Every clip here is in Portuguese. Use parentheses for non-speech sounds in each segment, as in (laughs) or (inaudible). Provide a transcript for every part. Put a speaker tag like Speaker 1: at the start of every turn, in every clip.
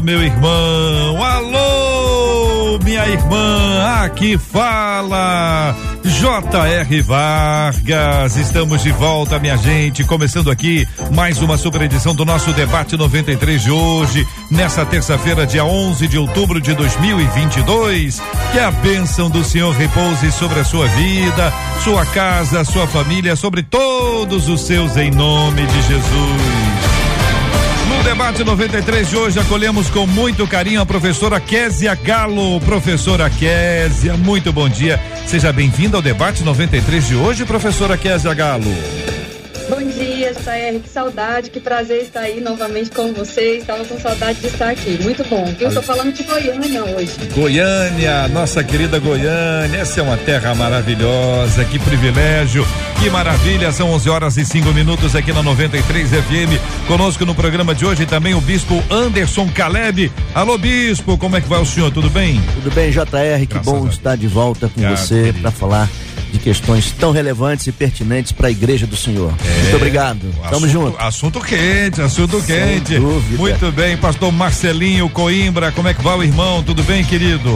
Speaker 1: meu irmão. Alô, minha irmã. Aqui fala J.R. Vargas, estamos de volta, minha gente. Começando aqui mais uma super edição do nosso debate 93 de hoje, nessa terça-feira, dia 11 de outubro de 2022. Que a bênção do Senhor repouse sobre a sua vida, sua casa, sua família, sobre todos os seus, em nome de Jesus. Debate 93 de hoje, acolhemos com muito carinho a professora Késia Galo. Professora Késia, muito bom dia. Seja bem-vinda ao debate 93 de hoje, professora Késia Galo.
Speaker 2: JR. Que saudade, que prazer estar aí novamente com vocês. Estava com saudade de estar aqui. Muito bom. Eu estou falando de Goiânia hoje.
Speaker 1: Goiânia, nossa querida Goiânia. Essa é uma terra maravilhosa. Que privilégio, que maravilha. São 11 horas e 5 minutos aqui na 93 FM. Conosco no programa de hoje também o bispo Anderson Caleb. Alô, bispo, como é que vai o senhor? Tudo bem?
Speaker 3: Tudo bem, JR. Que
Speaker 1: Graças
Speaker 3: bom estar de volta com você para falar de questões tão relevantes e pertinentes para a igreja do Senhor. Muito obrigado. Tamo
Speaker 1: É, Assunto-
Speaker 3: junto.
Speaker 1: Assunto quente, assunto quente. Muito bem, pastor Marcelinho Coimbra, como é que vai o irmão? Tudo bem, querido?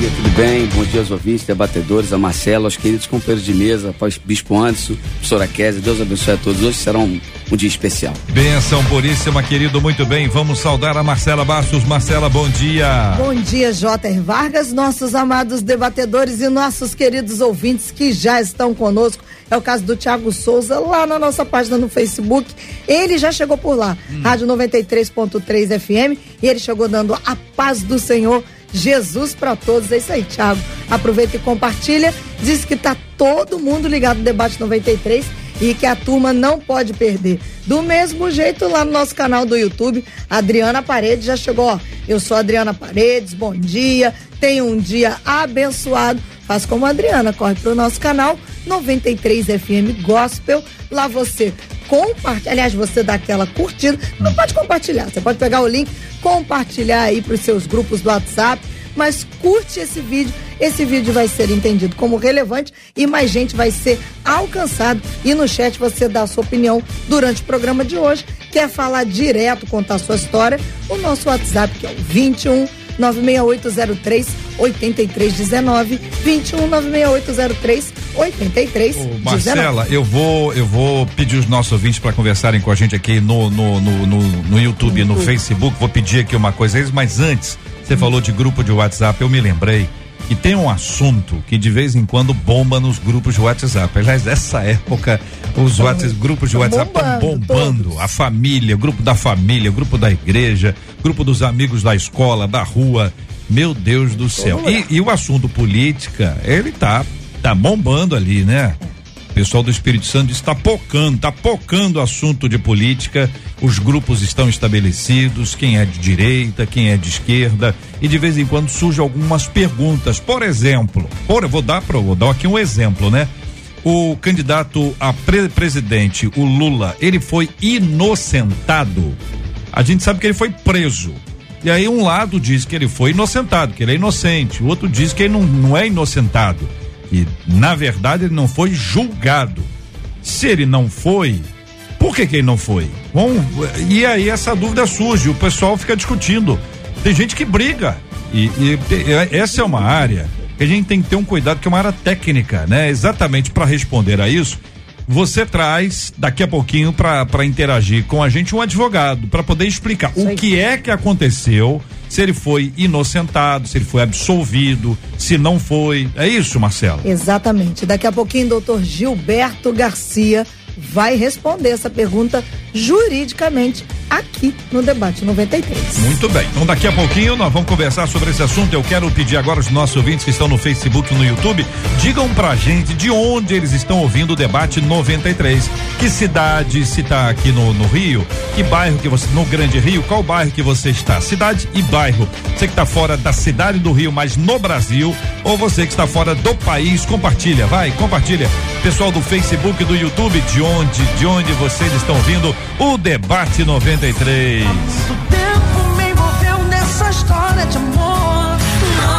Speaker 4: Bom dia, tudo bem? Bom dia aos ouvintes, debatedores, a Marcelo, aos queridos companheiros de mesa, após Bispo Anderson, professora Kézia, Deus abençoe a todos. Hoje será um, um dia especial.
Speaker 1: Benção puríssima, querido, muito bem. Vamos saudar a Marcela Bastos. Marcela, bom dia.
Speaker 5: Bom dia, J.R. Vargas, nossos amados debatedores e nossos queridos ouvintes que já estão conosco. É o caso do Tiago Souza, lá na nossa página no Facebook. Ele já chegou por lá, Rádio 93.3 FM, e ele chegou dando a paz do Senhor, Jesus para todos. É isso aí, Tiago. Aproveita e compartilha. Diz que tá todo mundo ligado no Debate 93 e que a turma não pode perder. Do mesmo jeito, lá no nosso canal do YouTube, Adriana Paredes já chegou. Ó, eu sou Adriana Paredes, bom dia, tenha um dia abençoado. Faz como a Adriana, corre pro nosso canal 93 FM Gospel. Lá você compartilha, aliás, você dá aquela curtida, não pode compartilhar, você pode pegar o link, compartilhar aí pros seus grupos do WhatsApp, mas curte esse vídeo. Esse vídeo vai ser entendido como relevante e mais gente vai ser alcançado. E no chat você dá a sua opinião durante o programa de hoje. Quer falar direto, contar a sua história? O nosso WhatsApp que é o 21 96803 8319 21 96803 8319.
Speaker 1: Marcela, eu vou, eu vou pedir os nossos ouvintes para conversarem com a gente aqui no no, no, no, no YouTube, no Facebook. Vou pedir aqui uma coisa, a eles, mas antes, você falou de grupo de WhatsApp, eu me lembrei que tem um assunto que de vez em quando bomba nos grupos de WhatsApp. Aliás, nessa época, os WhatsApp, grupos de WhatsApp estão
Speaker 5: bombando,
Speaker 1: bombando. A família, o grupo da família, o grupo da igreja, grupo dos amigos da escola, da rua. Meu Deus do céu. E, e o assunto política, ele tá, tá bombando ali, né? Pessoal do Espírito Santo está pocando, está pocando o assunto de política. Os grupos estão estabelecidos, quem é de direita, quem é de esquerda, e de vez em quando surgem algumas perguntas. Por exemplo, por, vou dar vou dar aqui um exemplo, né? O candidato a pre- presidente, o Lula, ele foi inocentado. A gente sabe que ele foi preso. E aí um lado diz que ele foi inocentado, que ele é inocente. O outro diz que ele não, não é inocentado. Que na verdade ele não foi julgado. Se ele não foi, por que, que ele não foi? Bom, e aí essa dúvida surge, o pessoal fica discutindo. Tem gente que briga. E, e te- essa é uma área que a gente tem que ter um cuidado, que é uma área técnica, né? Exatamente para responder a isso. Você traz daqui a pouquinho para interagir com a gente um advogado para poder explicar o que é que aconteceu, se ele foi inocentado, se ele foi absolvido, se não foi. É isso, Marcelo?
Speaker 5: Exatamente. Daqui a pouquinho, doutor Gilberto Garcia vai responder essa pergunta juridicamente aqui no Debate 93.
Speaker 1: Muito bem. Então daqui a pouquinho nós vamos conversar sobre esse assunto. Eu quero pedir agora aos nossos ouvintes que estão no Facebook e no YouTube, digam pra gente de onde eles estão ouvindo o Debate 93. Que cidade, se tá aqui no, no Rio, que bairro que você, no Grande Rio, qual bairro que você está? Cidade e bairro. Você que está fora da cidade do Rio, mas no Brasil, ou você que está fora do país, compartilha, vai, compartilha. Pessoal do Facebook e do YouTube, de onde, de onde vocês estão ouvindo o Debate 93.
Speaker 6: Muito tempo me envolveu nessa história de amor.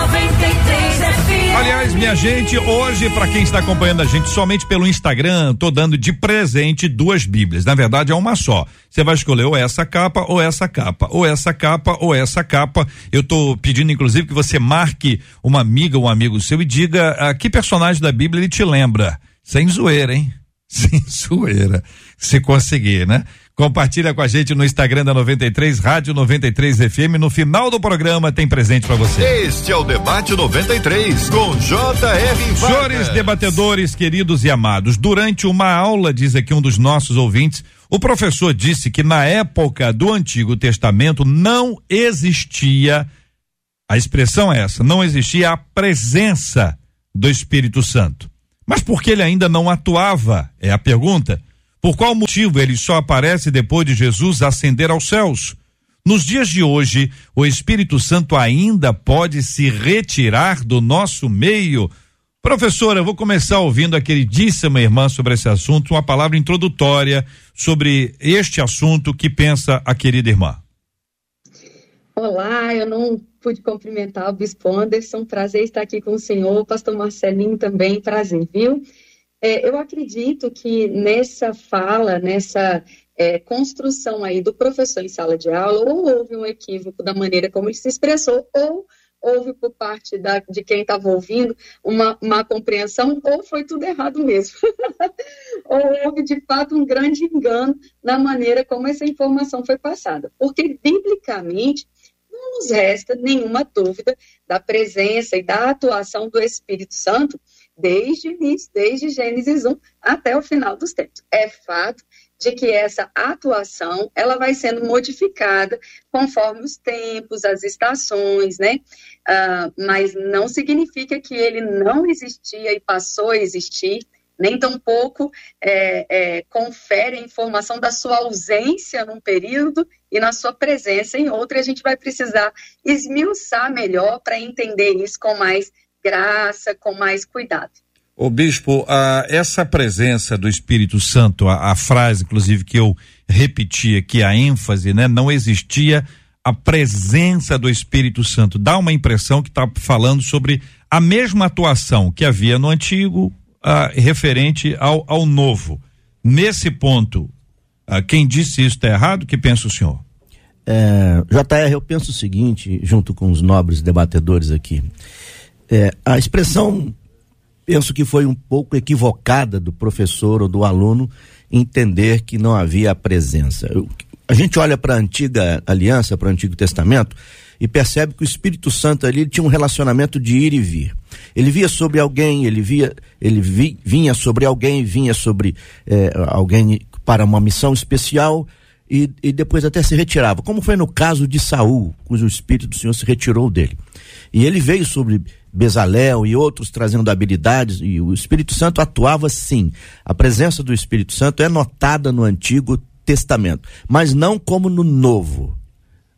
Speaker 6: 93 FM.
Speaker 1: Aliás, minha gente, hoje, para quem está acompanhando a gente somente pelo Instagram, tô dando de presente duas Bíblias. Na verdade, é uma só. Você vai escolher ou essa capa ou essa capa, ou essa capa ou essa capa. Eu tô pedindo, inclusive, que você marque uma amiga ou um amigo seu e diga a que personagem da Bíblia ele te lembra. Sem zoeira, hein? Sem (laughs) zoeira. Se conseguir, né? Compartilha com a gente no Instagram da 93, Rádio 93 FM. No final do programa tem presente para você.
Speaker 7: Este é o Debate 93, com J.R.
Speaker 1: Senhores debatedores, queridos e amados, durante uma aula, diz aqui um dos nossos ouvintes, o professor disse que na época do Antigo Testamento não existia, a expressão é essa, não existia a presença do Espírito Santo. Mas por que ele ainda não atuava? É a pergunta. Por qual motivo ele só aparece depois de Jesus ascender aos céus? Nos dias de hoje, o Espírito Santo ainda pode se retirar do nosso meio? Professora, eu vou começar ouvindo a queridíssima irmã sobre esse assunto, uma palavra introdutória sobre este assunto que pensa a querida irmã.
Speaker 8: Olá, eu não pude cumprimentar o Bispo Anderson, prazer estar aqui com o senhor, pastor Marcelinho também, prazer, viu? É, eu acredito que nessa fala, nessa é, construção aí do professor em sala de aula, ou houve um equívoco da maneira como ele se expressou, ou houve por parte da, de quem estava ouvindo uma, uma compreensão, ou foi tudo errado mesmo. (laughs) ou houve de fato um grande engano na maneira como essa informação foi passada. Porque, biblicamente, não nos resta nenhuma dúvida da presença e da atuação do Espírito Santo desde o início, desde Gênesis 1 até o final dos tempos. É fato de que essa atuação ela vai sendo modificada conforme os tempos, as estações, né? Ah, mas não significa que ele não existia e passou a existir, nem tampouco é, é, confere a informação da sua ausência num período e na sua presença em outro. E a gente vai precisar esmiuçar melhor para entender isso com mais graça, com mais cuidado.
Speaker 1: Ô bispo, a, essa presença do Espírito Santo, a, a, frase, inclusive, que eu repeti aqui, a ênfase, né? Não existia a presença do Espírito Santo. Dá uma impressão que está falando sobre a mesma atuação que havia no antigo, ah, referente ao, ao novo. Nesse ponto, ah, quem disse isso está errado? Que pensa o senhor?
Speaker 3: É, JR, eu penso o seguinte, junto com os nobres debatedores aqui. É, a expressão penso que foi um pouco equivocada do professor ou do aluno entender que não havia a presença. Eu, a gente olha para a antiga aliança, para o Antigo Testamento, e percebe que o Espírito Santo ali tinha um relacionamento de ir e vir. Ele via sobre alguém, ele via, ele vi, vinha sobre alguém, vinha sobre eh, alguém para uma missão especial e, e depois até se retirava, como foi no caso de Saul, cujo Espírito do Senhor se retirou dele. E ele veio sobre Bezalel e outros trazendo habilidades, e o Espírito Santo atuava sim. A presença do Espírito Santo é notada no Antigo Testamento, mas não como no Novo.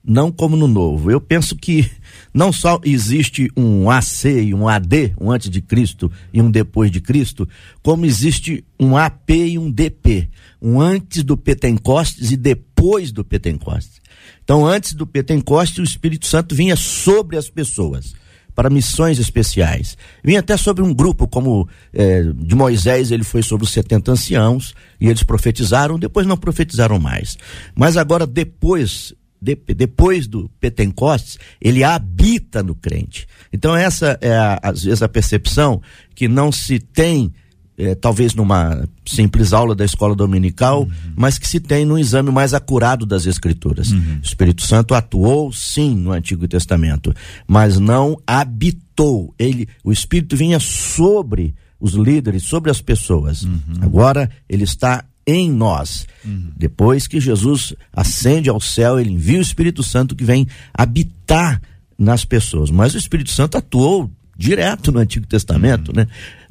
Speaker 3: Não como no Novo. Eu penso que não só existe um AC e um AD, um antes de Cristo e um depois de Cristo, como existe um AP e um DP, um antes do Pentecostes e depois do Pentecostes. Então, antes do Pentecostes, o Espírito Santo vinha sobre as pessoas para missões especiais. Vinha até sobre um grupo, como eh, de Moisés, ele foi sobre os 70 anciãos, e eles profetizaram, depois não profetizaram mais. Mas agora, depois, de, depois do Pentecostes, ele habita no crente. Então, essa é, a, às vezes, a percepção que não se tem é, talvez numa simples aula da escola dominical, uhum. mas que se tem no exame mais acurado das escrituras. Uhum. O Espírito Santo atuou sim no Antigo Testamento, mas não habitou. Ele, o Espírito vinha sobre os líderes, sobre as pessoas. Uhum. Agora ele está em nós. Depois que Jesus ascende ao céu, ele envia o Espírito Santo que vem habitar nas pessoas. Mas o Espírito Santo atuou direto no Antigo Testamento, né?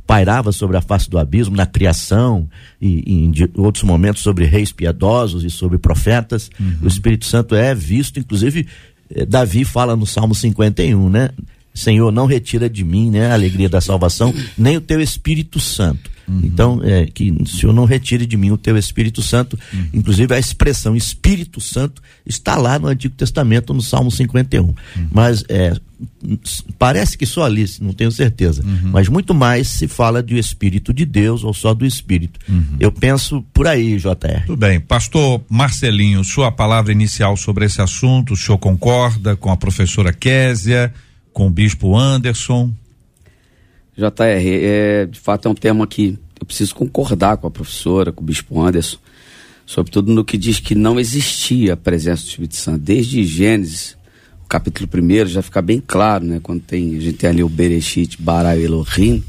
Speaker 3: Pairava sobre a face do abismo na criação e, e em outros momentos sobre reis piedosos e sobre profetas. O Espírito Santo é visto, inclusive eh, Davi fala no Salmo 51, né? Senhor, não retira de mim, né, a alegria da salvação, nem o teu Espírito Santo. Então, é, que o Senhor não retire de mim o teu Espírito Santo. Inclusive, a expressão Espírito Santo está lá no Antigo Testamento, no Salmo 51. Mas é, parece que só ali, não tenho certeza. Mas muito mais se fala do Espírito de Deus ou só do Espírito. Eu penso por aí, JR.
Speaker 1: Tudo bem. Pastor Marcelinho, sua palavra inicial sobre esse assunto, o senhor concorda com a professora Késia, com o bispo Anderson?
Speaker 4: JR, é, de fato é um tema que eu preciso concordar com a professora, com o bispo Anderson, sobretudo no que diz que não existia a presença do Espírito Santo. Desde Gênesis, o capítulo 1 já fica bem claro, né? Quando tem, a gente tem ali o Bereshit, Bara Elohim,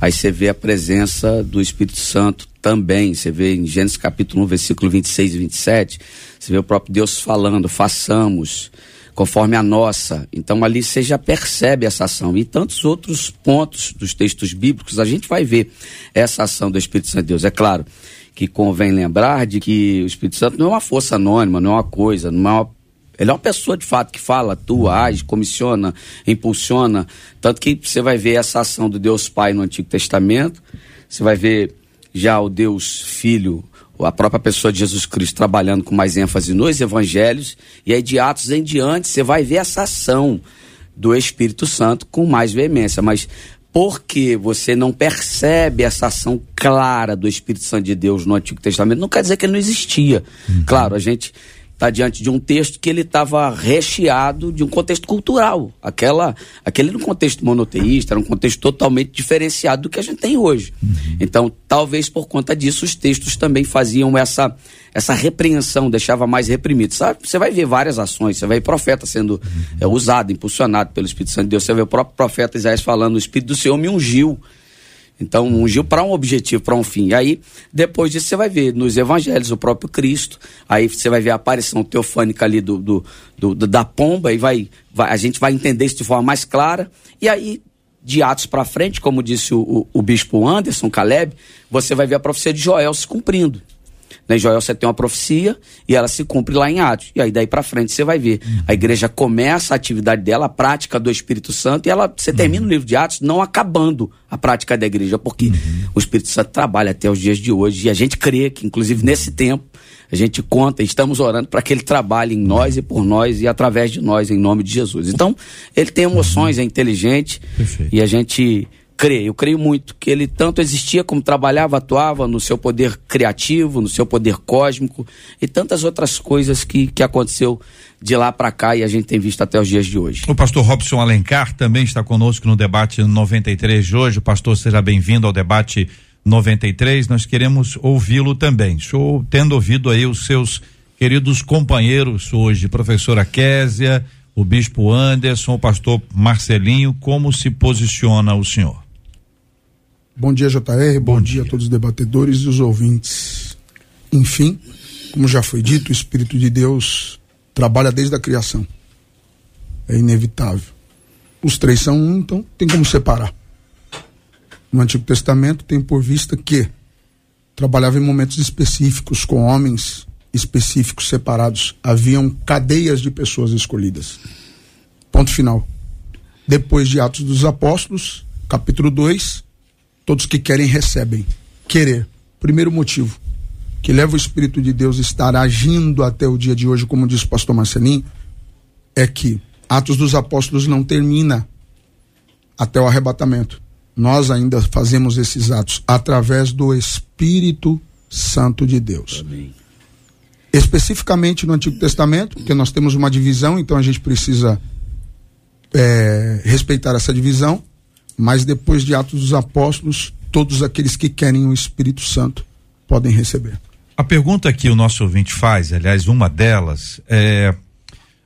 Speaker 4: aí você vê a presença do Espírito Santo também. Você vê em Gênesis capítulo 1, versículo 26 e 27, você vê o próprio Deus falando, façamos conforme a nossa. Então ali você já percebe essa ação. E tantos outros pontos dos textos bíblicos, a gente vai ver essa ação do Espírito Santo de Deus. É claro que convém lembrar de que o Espírito Santo não é uma força anônima, não é uma coisa, não é uma ele é uma pessoa de fato que fala, atua, age, comissiona, impulsiona. Tanto que você vai ver essa ação do Deus Pai no Antigo Testamento, você vai ver já o Deus Filho, a própria pessoa de Jesus Cristo trabalhando com mais ênfase nos evangelhos, e aí de Atos em diante você vai ver essa ação do Espírito Santo com mais veemência. Mas porque você não percebe essa ação clara do Espírito Santo de Deus no Antigo Testamento, não quer dizer que ele não existia. Claro, a gente está diante de um texto que ele estava recheado de um contexto cultural. Aquela, aquele era um contexto monoteísta, era um contexto totalmente diferenciado do que a gente tem hoje. Então, talvez por conta disso, os textos também faziam essa, essa repreensão, deixava mais reprimido. Sabe? Você vai ver várias ações, você vai ver profeta sendo é, usado, impulsionado pelo Espírito Santo de Deus, você vai ver o próprio profeta Isaías falando, o Espírito do Senhor me ungiu. Então, ungiu para um objetivo, para um fim. E aí, depois disso, você vai ver nos evangelhos o próprio Cristo. Aí você vai ver a aparição teofânica ali do, do, do- da pomba, e vai, vai- a gente vai entender isso de forma mais clara. E aí, de Atos para frente, como disse o, o, o bispo Anderson Caleb, você vai ver a profecia de Joel se cumprindo. Né? Em Joel você tem uma profecia e ela se cumpre lá em Atos. E aí daí para frente você vai ver. A igreja começa a atividade dela, a prática do Espírito Santo, e ela você termina o livro de Atos não acabando a prática da igreja, porque o Espírito Santo trabalha até os dias de hoje. E a gente crê que, inclusive nesse tempo, a gente conta, estamos orando para que ele trabalhe em nós e por nós e através de nós, em nome de Jesus. Então, ele tem emoções, é inteligente
Speaker 1: Perfeito.
Speaker 4: e a gente crê. Eu creio muito que ele tanto existia como trabalhava, atuava no seu poder criativo, no seu poder cósmico e tantas outras coisas que, que aconteceu de lá para cá e a gente tem visto até os dias de hoje.
Speaker 1: O pastor Robson Alencar também está conosco no debate 93 de hoje. Pastor, seja bem-vindo ao debate 93. Nós queremos ouvi-lo também. Estou tendo ouvido aí os seus queridos companheiros hoje, professora Késia, o bispo Anderson, o pastor Marcelinho, como se posiciona o senhor?
Speaker 9: Bom dia, JR. Bom, dia. a todos os debatedores e os ouvintes. Enfim, como já foi dito, o Espírito de Deus trabalha desde a criação. É inevitável. Os três são um, então tem como separar. No Antigo Testamento tem por vista que trabalhava em momentos específicos com homens específicos separados. Haviam cadeias de pessoas escolhidas. Ponto final. Depois de Atos dos Apóstolos, capítulo 2, todos que querem recebem. Querer. Primeiro motivo que leva o Espírito de Deus a estar agindo até o dia de hoje, como diz o pastor Marcelinho, é que Atos dos Apóstolos não termina até o arrebatamento. Nós ainda fazemos esses atos através do Espírito Santo de Deus. Especificamente no Antigo Testamento, porque nós temos uma divisão, então a gente precisa é, respeitar essa divisão, mas depois de Atos dos Apóstolos, todos aqueles que querem o Espírito Santo podem receber.
Speaker 1: A pergunta que o nosso ouvinte faz, aliás, uma delas, é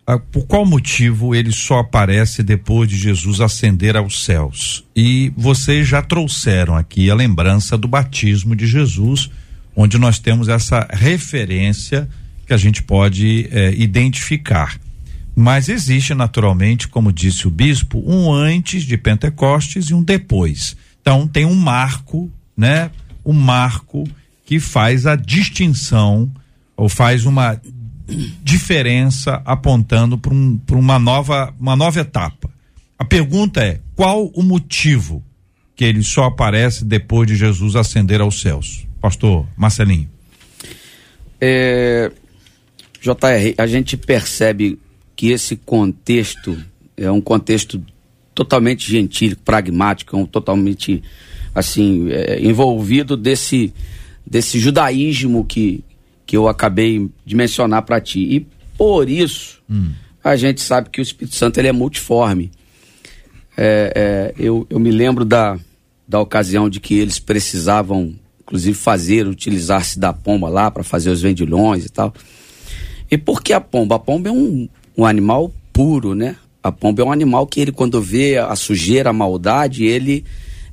Speaker 1: ah, por qual motivo ele só aparece depois de Jesus ascender aos céus? E vocês já trouxeram aqui a lembrança do batismo de Jesus, onde nós temos essa referência que a gente pode eh, identificar. Mas existe naturalmente, como disse o bispo, um antes de Pentecostes e um depois. Então tem um marco, né? Um marco que faz a distinção ou faz uma diferença apontando para um, uma nova uma nova etapa. A pergunta é: qual o motivo que ele só aparece depois de Jesus ascender aos céus? Pastor Marcelinho.
Speaker 4: É, JR, a gente percebe que esse contexto é um contexto totalmente gentil, pragmático, um totalmente assim é, envolvido desse desse judaísmo que que eu acabei de mencionar para ti e por isso
Speaker 1: Hum.
Speaker 4: a gente sabe que o Espírito Santo ele é multiforme. É, é, eu, eu me lembro da, da ocasião de que eles precisavam, inclusive, fazer, utilizar-se da pomba lá para fazer os vendilhões e tal. E por que a pomba? A pomba é um, um animal puro, né? A pomba é um animal que ele, quando vê a sujeira, a maldade, ele.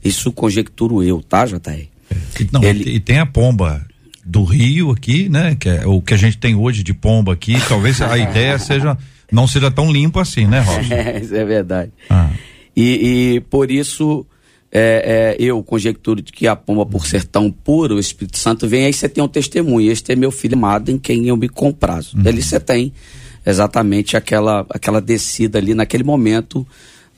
Speaker 4: Isso conjecturo eu, tá, JR?
Speaker 1: E, não,
Speaker 4: Ele-
Speaker 1: e tem a pomba do Rio aqui, né? Que é o que a gente tem hoje de pomba aqui. Talvez a (laughs) ideia seja não seja tão limpo assim, né, Robson? (laughs)
Speaker 4: É, isso é verdade.
Speaker 1: Ah.
Speaker 4: E, e por isso é, é, eu conjecturo de que a pomba, por ser tão pura, o Espírito Santo vem, aí você tem um testemunho. Este é meu filho amado em quem eu me comprazo. Ali você tem exatamente aquela, aquela descida ali naquele momento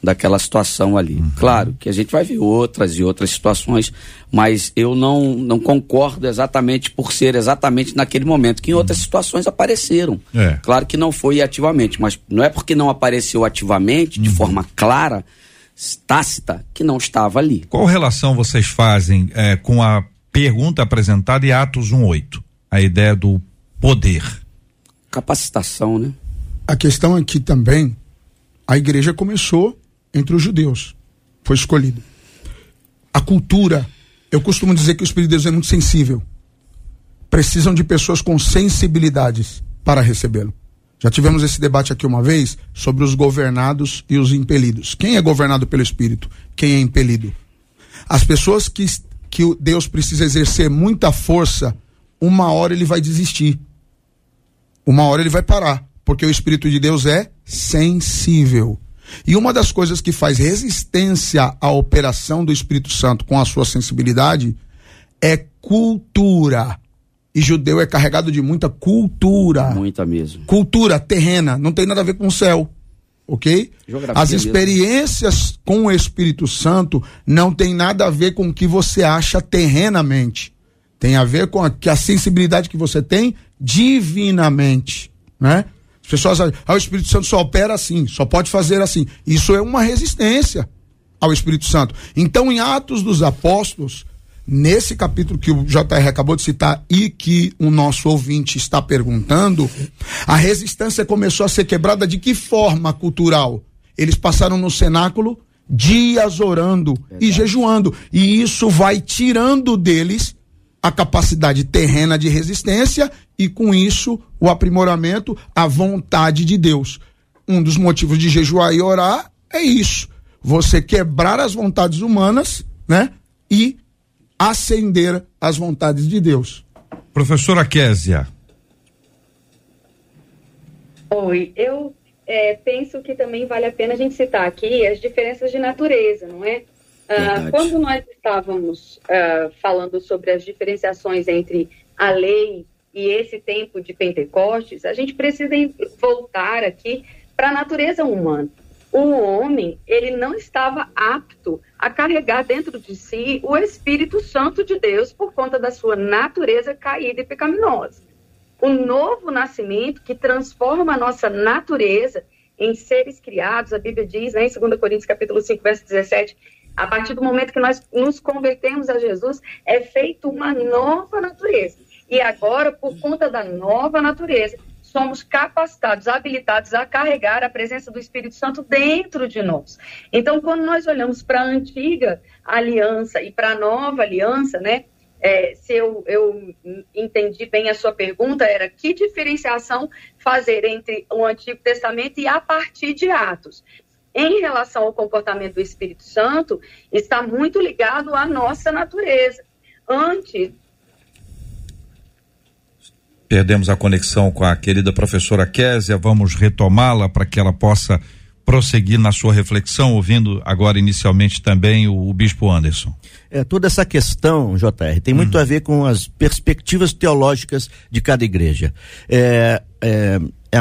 Speaker 4: daquela situação ali. Claro que a gente vai ver outras e outras situações, mas eu não, não concordo exatamente por ser exatamente naquele momento, que em outras situações apareceram.
Speaker 1: É.
Speaker 4: Claro que não foi ativamente, mas não é porque não apareceu ativamente, de forma clara, tácita, que não estava ali.
Speaker 1: Qual relação vocês fazem eh, com a pergunta apresentada em Atos 1:8? A ideia do poder.
Speaker 4: Capacitação, né?
Speaker 9: A questão é que também a igreja começou entre os judeus. Foi escolhido. A cultura, eu costumo dizer que o Espírito de Deus é muito sensível. Precisam de pessoas com sensibilidades para recebê-lo. Já tivemos esse debate aqui uma vez sobre os governados e os impelidos. Quem é governado pelo Espírito? Quem é impelido? As pessoas que, que Deus precisa exercer muita força, uma hora ele vai desistir uma hora ele vai parar, porque o Espírito de Deus é sensível. E uma das coisas que faz resistência à operação do Espírito Santo com a sua sensibilidade é cultura. E judeu é carregado de muita cultura.
Speaker 4: Muita mesmo.
Speaker 9: Cultura terrena, não tem nada a ver com o céu. Ok?
Speaker 4: Geografia
Speaker 9: As
Speaker 4: mesmo.
Speaker 9: experiências com o Espírito Santo não tem nada a ver com o que você acha terrenamente. Tem a ver com a, que a sensibilidade que você tem divinamente, né? As pessoas acham, ah, o Espírito Santo só opera assim, só pode fazer assim. Isso é uma resistência ao Espírito Santo. Então, em Atos dos Apóstolos, nesse capítulo que o JR acabou de citar e que o nosso ouvinte está perguntando, a resistência começou a ser quebrada de que forma cultural? Eles passaram no cenáculo dias orando e jejuando. E isso vai tirando deles a capacidade terrena de resistência e, com isso, o aprimoramento, a vontade de Deus. Um dos motivos de jejuar e orar é isso. Você quebrar as vontades humanas, né? E acender as vontades de Deus.
Speaker 1: Professora Késia.
Speaker 8: Oi, eu é, penso que também vale a pena a gente citar aqui as diferenças de natureza, não é?
Speaker 4: Verdade.
Speaker 8: quando nós estávamos ah, falando sobre as diferenciações entre a lei e esse tempo de Pentecostes, a gente precisa voltar aqui para a natureza humana. O homem, ele não estava apto a carregar dentro de si o Espírito Santo de Deus por conta da sua natureza caída e pecaminosa o novo nascimento que transforma a nossa natureza em seres criados, a Bíblia diz, né, em 2 Coríntios capítulo 5, verso 17, a partir do momento que nós nos convertemos a Jesus, é feita uma nova natureza. E agora, por conta da nova natureza, somos capacitados, habilitados a carregar a presença do Espírito Santo dentro de nós. Então, quando nós olhamos para a antiga aliança e para a nova aliança, né, é, se eu, eu entendi bem a sua pergunta, era que diferenciação fazer entre o Antigo Testamento e a partir de Atos? Em relação ao comportamento do Espírito Santo, está muito ligado à nossa natureza. Antes
Speaker 1: Perdemos a conexão com a querida professora Késia, vamos retomá-la para que ela possa prosseguir na sua reflexão, ouvindo agora inicialmente também o, o Bispo Anderson.
Speaker 3: É, toda essa questão, JR, tem muito a ver com as perspectivas teológicas de cada igreja. É, é, é,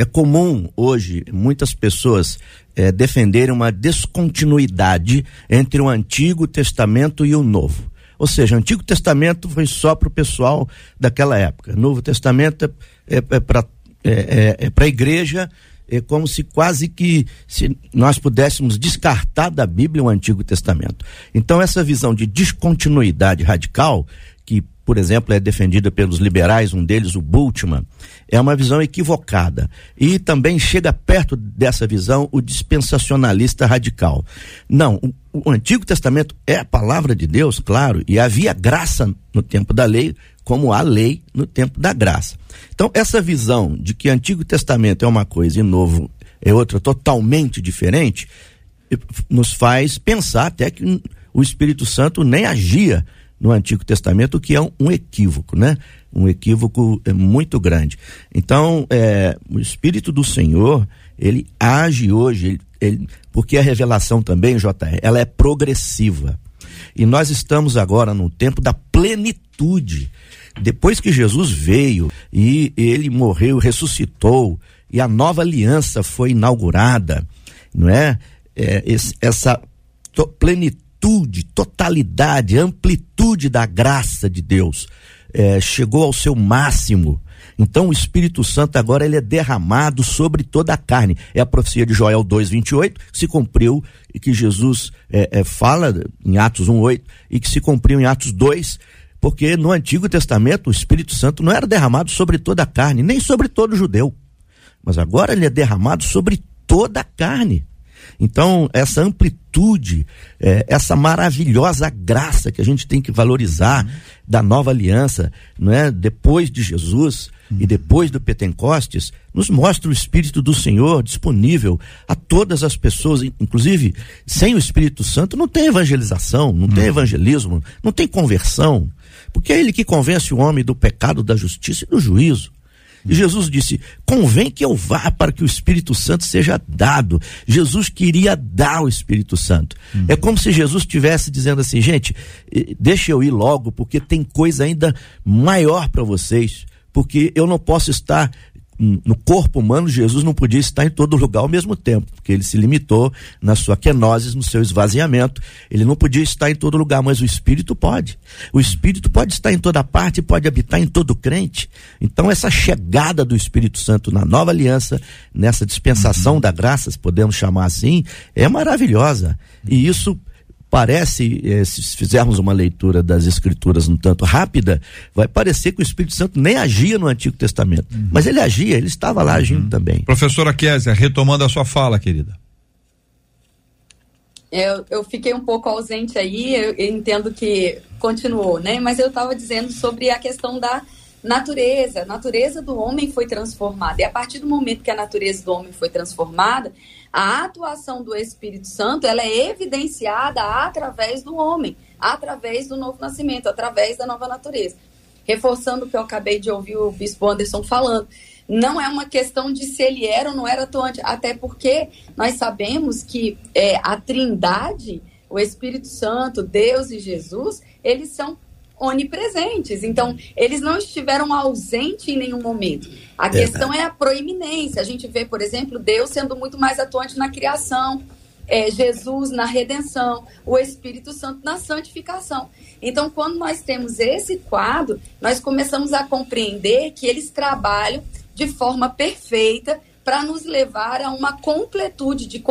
Speaker 3: é comum hoje muitas pessoas é, defenderem uma descontinuidade entre o Antigo Testamento e o Novo. Ou seja, o Antigo Testamento foi só para o pessoal daquela época. O Novo Testamento é, é, é para é, é, é a igreja é como se quase que se nós pudéssemos descartar da Bíblia o Antigo Testamento. Então essa visão de descontinuidade radical que, por exemplo, é defendida pelos liberais, um deles, o Bultmann, é uma visão equivocada. E também chega perto dessa visão o dispensacionalista radical. Não, o, o Antigo Testamento é a palavra de Deus, claro, e havia graça no tempo da lei, como há lei no tempo da graça. Então, essa visão de que Antigo Testamento é uma coisa e Novo é outra totalmente diferente, nos faz pensar até que o Espírito Santo nem agia no Antigo Testamento, o que é um, um, equívoco, né? Um equívoco é, muito grande. Então, é, o Espírito do Senhor, ele age hoje, ele, ele, porque a revelação também, JR, ela é progressiva. E nós estamos agora no tempo da plenitude. Depois que Jesus veio e ele morreu, ressuscitou, e a nova aliança foi inaugurada, não é? é esse, essa plenitude plenitude, totalidade, amplitude da graça de Deus é, chegou ao seu máximo. Então o Espírito Santo agora ele é derramado sobre toda a carne. É a profecia de Joel 2:28 que se cumpriu e que Jesus é, é, fala em Atos 1:8 e que se cumpriu em Atos 2, porque no Antigo Testamento o Espírito Santo não era derramado sobre toda a carne, nem sobre todo judeu. Mas agora ele é derramado sobre toda a carne. Então, essa amplitude, é, essa maravilhosa graça que a gente tem que valorizar da nova aliança, não é? Depois de Jesus e depois do Pentecostes, nos mostra o Espírito do Senhor disponível a todas as pessoas, inclusive sem o Espírito Santo não tem evangelização, não tem evangelismo, não tem conversão, porque é ele que convence o homem do pecado, da justiça e do juízo. E Jesus disse: convém que eu vá para que o Espírito Santo seja dado. Jesus queria dar o Espírito Santo. Uhum. É como se Jesus estivesse dizendo assim: gente, deixa eu ir logo, porque tem coisa ainda maior para vocês. Porque eu não posso estar no corpo humano, Jesus não podia estar em todo lugar ao mesmo tempo, porque ele se limitou na sua kenosis, no seu esvaziamento. Ele não podia estar em todo lugar, mas o Espírito pode. O Espírito pode estar em toda parte, pode habitar em todo crente. Então, essa chegada do Espírito Santo na nova aliança, nessa dispensação uhum. da graça, se podemos chamar assim, é maravilhosa. E isso parece, eh, se fizermos uma leitura das escrituras um tanto rápida, vai parecer que o Espírito Santo nem agia no Antigo Testamento. Uhum. Mas ele agia, ele estava lá agindo uhum. também.
Speaker 1: Professora Késia, retomando a sua fala, querida.
Speaker 8: Eu, eu fiquei um pouco ausente aí, eu, eu entendo que continuou, né? Mas eu estava dizendo sobre a questão da natureza. A natureza do homem foi transformada. E a partir do momento que a natureza do homem foi transformada, a atuação do Espírito Santo ela é evidenciada através do homem, através do novo nascimento, através da nova natureza. Reforçando o que eu acabei de ouvir o Bispo Anderson falando, não é uma questão de se ele era ou não era atuante, até porque nós sabemos que é, a Trindade, o Espírito Santo, Deus e Jesus, eles são onipresentes. Então, eles não estiveram ausentes em nenhum momento. A é, questão é a proeminência. A gente vê, por exemplo, Deus sendo muito mais atuante na criação, é, Jesus na redenção, o Espírito Santo na santificação. Então, quando nós temos esse quadro, nós começamos a compreender que eles trabalham de forma perfeita para nos levar a uma completude de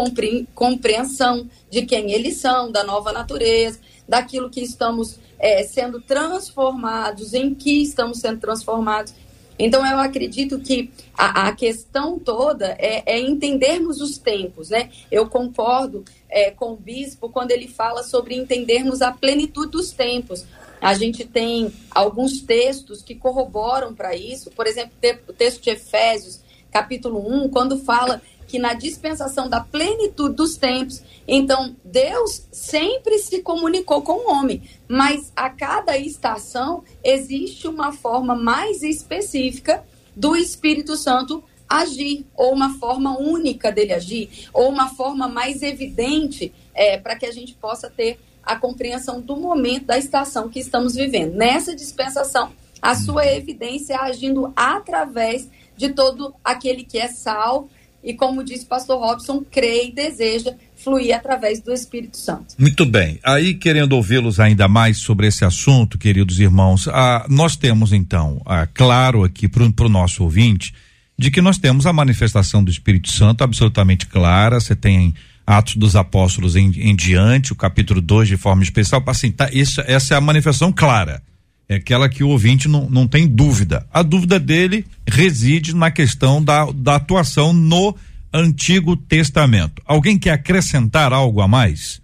Speaker 8: compreensão de quem eles são, da nova natureza, daquilo que estamos é, sendo transformados, em que estamos sendo transformados. Então, eu acredito que a, a questão toda é, é, entendermos os tempos, né? Eu concordo é, com o bispo quando ele fala sobre entendermos a plenitude dos tempos. A gente tem alguns textos que corroboram para isso. Por exemplo, o texto de Efésios, capítulo 1, quando fala que na dispensação da plenitude dos tempos, então Deus sempre se comunicou com o homem, mas a cada estação existe uma forma mais específica do Espírito Santo agir, ou uma forma única dele agir, ou uma forma mais evidente é, para que a gente possa ter a compreensão do momento da estação que estamos vivendo. Nessa dispensação, a sua evidência é agindo através de todo aquele que é salvo e, como disse o pastor Robson, crê e deseja fluir através do Espírito Santo.
Speaker 1: Muito bem. Aí, querendo ouvi-los ainda mais sobre esse assunto, queridos irmãos, ah, nós temos então, ah, claro aqui para o nosso ouvinte, de que nós temos a manifestação do Espírito Santo absolutamente clara. Você tem Atos dos Apóstolos em, em diante, o capítulo 2 de forma especial, para assim, tá, essa é a manifestação clara. É aquela que o ouvinte não, não tem dúvida. A dúvida dele reside na questão da, da atuação no Antigo Testamento. Alguém quer acrescentar algo a mais?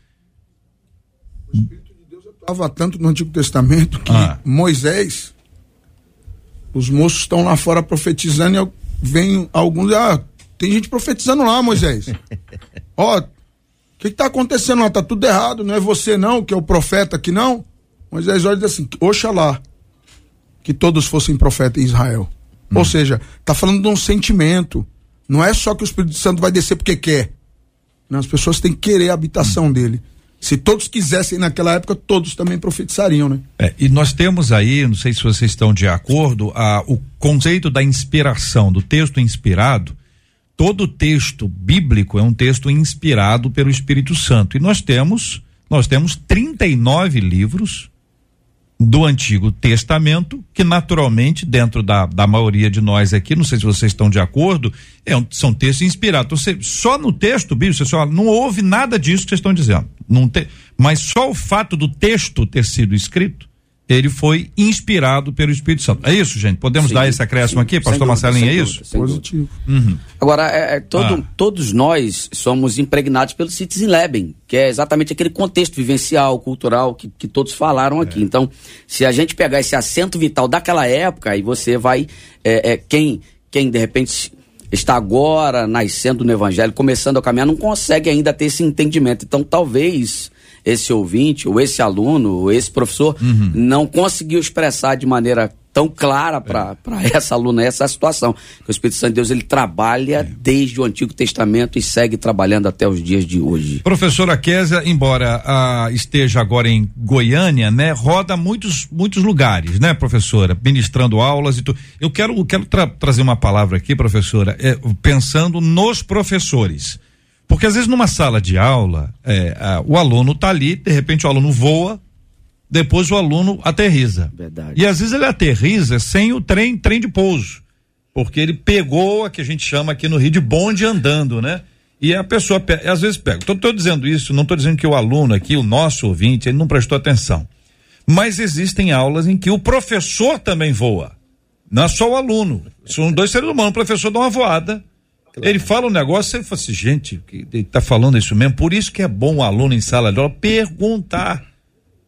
Speaker 9: Estava tanto no Antigo Testamento que
Speaker 1: Ah.
Speaker 9: Moisés, os moços estão lá fora profetizando e vem alguns, ah, tem gente profetizando lá, Moisés. (laughs) Ó, o que está acontecendo lá? Tá tudo errado, não é você não, que é o profeta aqui não? Moisés olha e diz assim, oxalá que todos fossem profetas em Israel. Ou seja, tá falando de um sentimento. Não é só que o Espírito Santo vai descer porque quer. Não, as pessoas têm que querer a habitação dele. Se todos quisessem naquela época, todos também profetizariam, né?
Speaker 1: É, e nós temos aí, não sei se vocês estão de acordo, a, o conceito da inspiração, do texto inspirado. Todo texto bíblico é um texto inspirado pelo Espírito Santo. E nós temos, nós temos 39 livros do Antigo Testamento, que naturalmente, dentro da, da maioria de nós aqui, não sei se vocês estão de acordo, é um- são textos inspirados. Você, só no texto bíblico, você só, não houve nada disso que vocês estão dizendo. Não te, mas só o fato do texto ter sido escrito, ele foi inspirado pelo Espírito Santo. É isso, gente? Podemos
Speaker 4: Sim,
Speaker 1: dar esse acréscimo
Speaker 4: sim,
Speaker 1: aqui, pastor
Speaker 4: dúvida,
Speaker 1: Marcelinho, é isso?
Speaker 4: dúvida.
Speaker 9: Positivo.
Speaker 4: Agora, é, é, todo-
Speaker 1: Ah.
Speaker 4: todos nós somos impregnados pelo Citizen Leben, que é exatamente aquele contexto vivencial, cultural que, que todos falaram aqui. Então, se a gente pegar esse acento vital daquela época, aí você vai. é, é, quem, quem de repente está agora nascendo no Evangelho, começando a caminhar, não consegue ainda ter esse entendimento. Então, talvez esse ouvinte, ou esse aluno, ou esse professor, não conseguiu expressar de maneira tão clara para (laughs) essa aluna essa situação. Que o Espírito Santo de Deus ele trabalha desde o Antigo Testamento e segue trabalhando até os dias de hoje.
Speaker 1: Professora Késia, embora ah, esteja agora em Goiânia, né, roda muitos muitos lugares, né, professora, ministrando aulas e tudo. Eu quero quero tra- trazer uma palavra aqui, professora, é, pensando nos professores, porque às vezes numa sala de aula é, ah, o aluno está ali, de repente o aluno voa, depois o aluno aterriza.
Speaker 4: Verdade.
Speaker 1: E às vezes ele aterriza sem o trem trem de pouso porque ele pegou a que a gente chama aqui no Rio de bonde andando, né? E a pessoa, pe- às vezes pega. Tô dizendo isso, não tô dizendo que o aluno aqui, o nosso ouvinte, ele não prestou atenção. Mas existem aulas em que o professor também voa. Não é só o aluno. São dois seres humanos. O professor dá uma voada. Ele fala um negócio, ele fala assim, gente, que- ele tá falando isso mesmo. Por isso que é bom o aluno em sala de aula perguntar.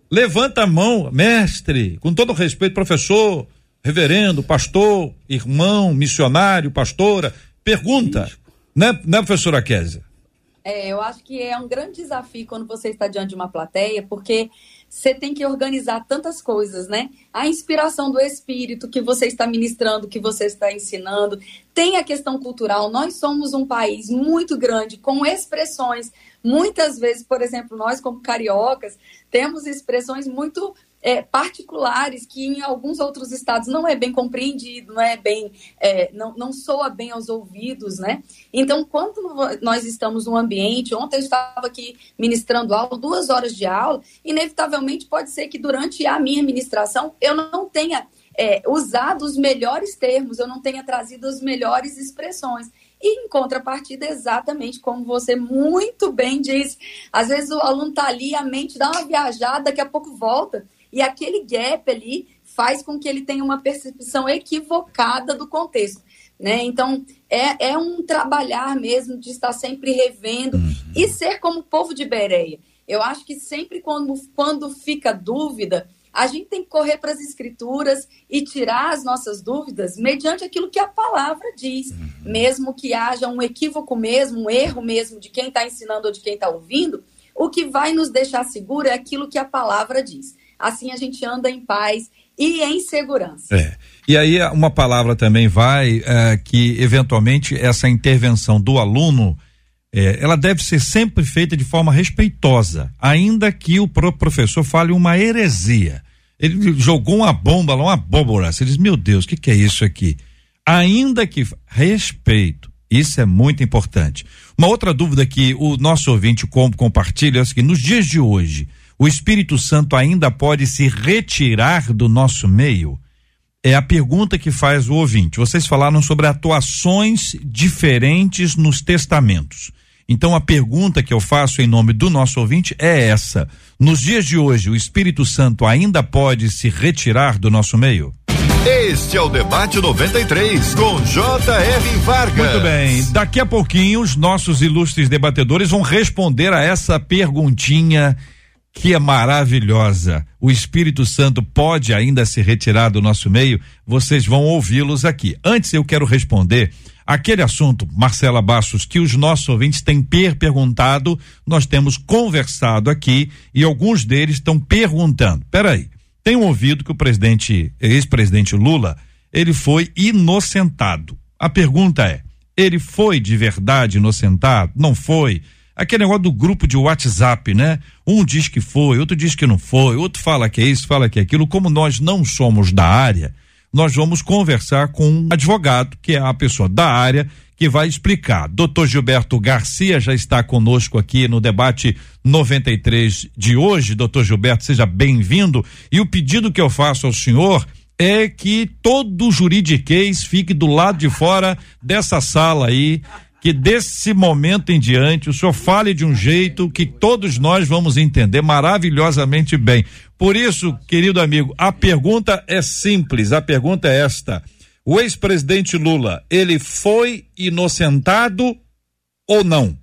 Speaker 1: Levanta a mão, mestre, com todo respeito, professor, reverendo, pastor, irmão, missionário, pastora, pergunta. Né, né professora Kézia?
Speaker 8: É, eu acho que é um grande desafio quando você está diante de uma plateia, porque você tem que organizar tantas coisas, né? A inspiração do espírito que você está ministrando, que você está ensinando, tem a questão cultural. Nós somos um país muito grande, com expressões. Muitas vezes, por exemplo, nós, como cariocas, temos expressões muito é, particulares que em alguns outros estados não é bem compreendido, não é bem, é, não, não soa bem aos ouvidos, né? Então, quando nós estamos num ambiente, ontem eu estava aqui ministrando aula, duas horas de aula, inevitavelmente pode ser que durante a minha ministração eu não tenha é, usado os melhores termos, eu não tenha trazido as melhores expressões. E em contrapartida, exatamente como você muito bem disse, às vezes o aluno está ali, a mente dá uma viajada, daqui a pouco volta, e aquele gap ali faz com que ele tenha uma percepção equivocada do contexto. Né? Então, é, é um trabalhar mesmo de estar sempre revendo e ser como o povo de Bereia. Eu acho que sempre quando, quando fica dúvida, A gente tem que correr para as escrituras e tirar as nossas dúvidas mediante aquilo que a palavra diz. Uhum. Mesmo que haja um equívoco mesmo, um erro mesmo de quem está ensinando ou de quem está ouvindo, o que vai nos deixar seguro é aquilo que a palavra diz. Assim a gente anda em paz e em segurança.
Speaker 1: É. E aí uma palavra também vai é, que eventualmente essa intervenção do aluno é, ela deve ser sempre feita de forma respeitosa, ainda que o professor fale uma heresia. Ele jogou uma bomba lá, uma abóbora. Você diz, meu Deus, o que, que é isso aqui? Ainda que respeito, isso é muito importante. Uma outra dúvida que o nosso ouvinte compartilha é o seguinte: nos dias de hoje, o Espírito Santo ainda pode se retirar do nosso meio? É a pergunta que faz o ouvinte. Vocês falaram sobre atuações diferentes nos testamentos. Então a pergunta que eu faço em nome do nosso ouvinte é essa: nos dias de hoje, o Espírito Santo ainda pode se retirar do nosso meio?
Speaker 7: Este é o debate 93 com J.R. Vargas.
Speaker 1: Muito bem, daqui a pouquinho os nossos ilustres debatedores vão responder a essa perguntinha que é maravilhosa. O Espírito Santo pode ainda se retirar do nosso meio? Vocês vão ouvi-los aqui. Antes eu quero responder Aquele assunto, Marcela Bastos, que os nossos ouvintes têm per perguntado, nós temos conversado aqui e alguns deles estão perguntando. Peraí, tenho ouvido que o presidente, ex-presidente Lula, ele foi inocentado. A pergunta é: ele foi de verdade inocentado? Não foi? Aquele negócio do grupo de WhatsApp, né? Um diz que foi, outro diz que não foi, outro fala que é isso, fala que é aquilo. Como nós não somos da área, nós vamos conversar com um advogado, que é a pessoa da área, que vai explicar. Doutor Gilberto Garcia já está conosco aqui no debate 93 de hoje. Doutor Gilberto, seja bem-vindo. E o pedido que eu faço ao senhor é que todo juridiquês fique do lado de fora dessa sala aí que desse momento em diante o senhor fale de um jeito que todos nós vamos entender maravilhosamente bem. Por isso, querido amigo, a pergunta é simples, a pergunta é esta: o ex-presidente Lula, ele foi inocentado ou não?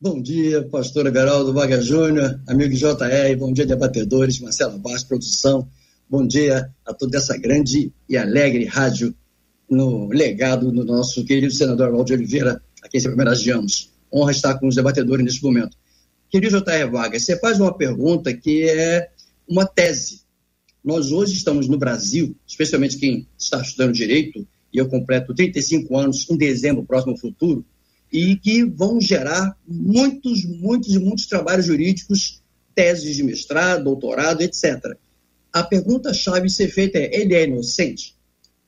Speaker 10: Bom dia, pastora Geraldo Vaga Júnior, amigo JR, bom dia, debatedores, Marcela Bastos, produção. Bom dia a toda essa grande e alegre rádio no legado do nosso querido senador Arnaldo Oliveira, a quem sempre homenageamos. Honra estar com os debatedores neste momento. Querido J.R. Vargas, você faz uma pergunta que é uma tese. Nós hoje estamos no Brasil, especialmente quem está estudando direito, e eu completo 35 anos em dezembro, próximo futuro, e que vão gerar muitos, muitos e muitos trabalhos jurídicos, teses de mestrado, doutorado, etc a pergunta-chave a ser feita é: ele é inocente?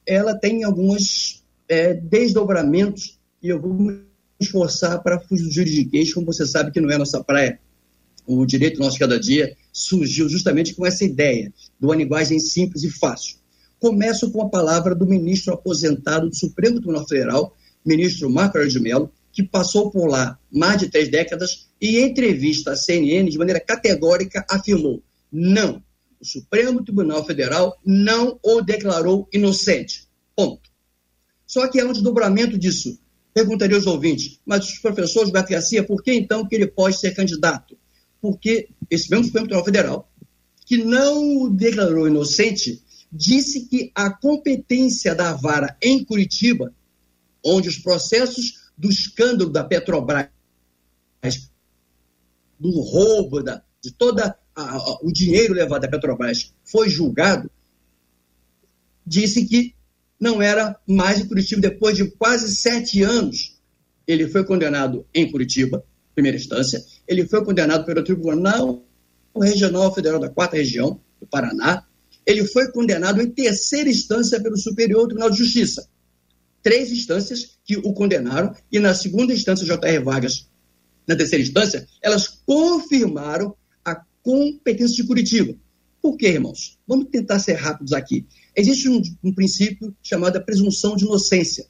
Speaker 10: Ela tem alguns é, desdobramentos e eu vou me esforçar para fugir do juridiquês, como você sabe que não é nossa praia. O direito nosso cada dia surgiu justamente com essa ideia de uma linguagem simples e fácil. Começo com a palavra do ministro aposentado do Supremo Tribunal Federal, ministro Marco Aurélio de Mello, que passou por lá mais de três décadas e, em entrevista à CNN, de maneira categórica, afirmou: não, o Supremo Tribunal Federal não o declarou inocente. Ponto. Só que é um desdobramento disso. Perguntaria aos ouvintes, mas os professores da Garcia, por que então que ele pode ser candidato? Porque esse mesmo Supremo Tribunal Federal, que não o declarou inocente, disse que a competência da vara em Curitiba, onde os processos do escândalo da Petrobras, do roubo, da, de toda a, a, o dinheiro levado à Petrobras foi julgado, disse que não era mais em Curitiba. Depois de quase sete anos, ele foi condenado em Curitiba, primeira instância. Ele foi condenado pelo Tribunal Regional Federal da Quarta Região, do Paraná. Ele foi condenado em terceira instância pelo Superior Tribunal de Justiça. Três instâncias que o condenaram, e na segunda instância, J.R. Vargas, na terceira instância, elas confirmaram competência de Curitiba. Por quê, irmãos? Vamos tentar ser rápidos aqui. Existe um, um princípio chamado presunção de inocência.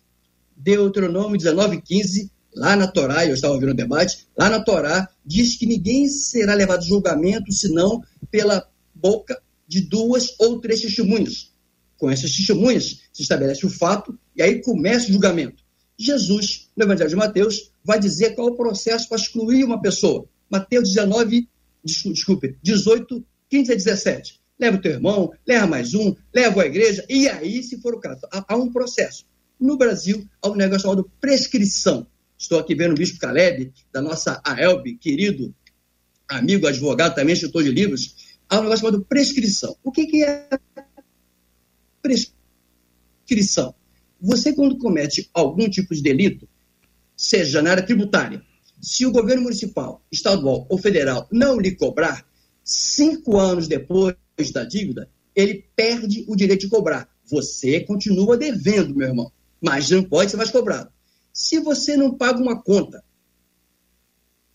Speaker 10: Deuteronômio 19,15, lá na Torá, eu estava ouvindo o debate, lá na Torá, diz que ninguém será levado a julgamento senão pela boca de duas ou três testemunhas. Com essas testemunhas se estabelece o fato e aí começa o julgamento. Jesus, no Evangelho de Mateus, vai dizer qual o processo para excluir uma pessoa. Mateus 19, desculpe, desculpe 18, 15 a 17. Leva o teu irmão, leva mais um, leva a igreja, e aí, se for o caso, há, há um processo. No Brasil, há um negócio chamado prescrição. Estou aqui vendo o Bispo Caleb, da nossa AELB, querido amigo, advogado, também escritor de livros. Há um negócio chamado prescrição. O que, que é prescrição? Você, quando comete algum tipo de delito, seja na área tributária, se o governo municipal, estadual ou federal não lhe cobrar, cinco anos depois da dívida, ele perde o direito de cobrar. Você continua devendo, meu irmão, mas não pode ser mais cobrado. Se você não paga uma conta,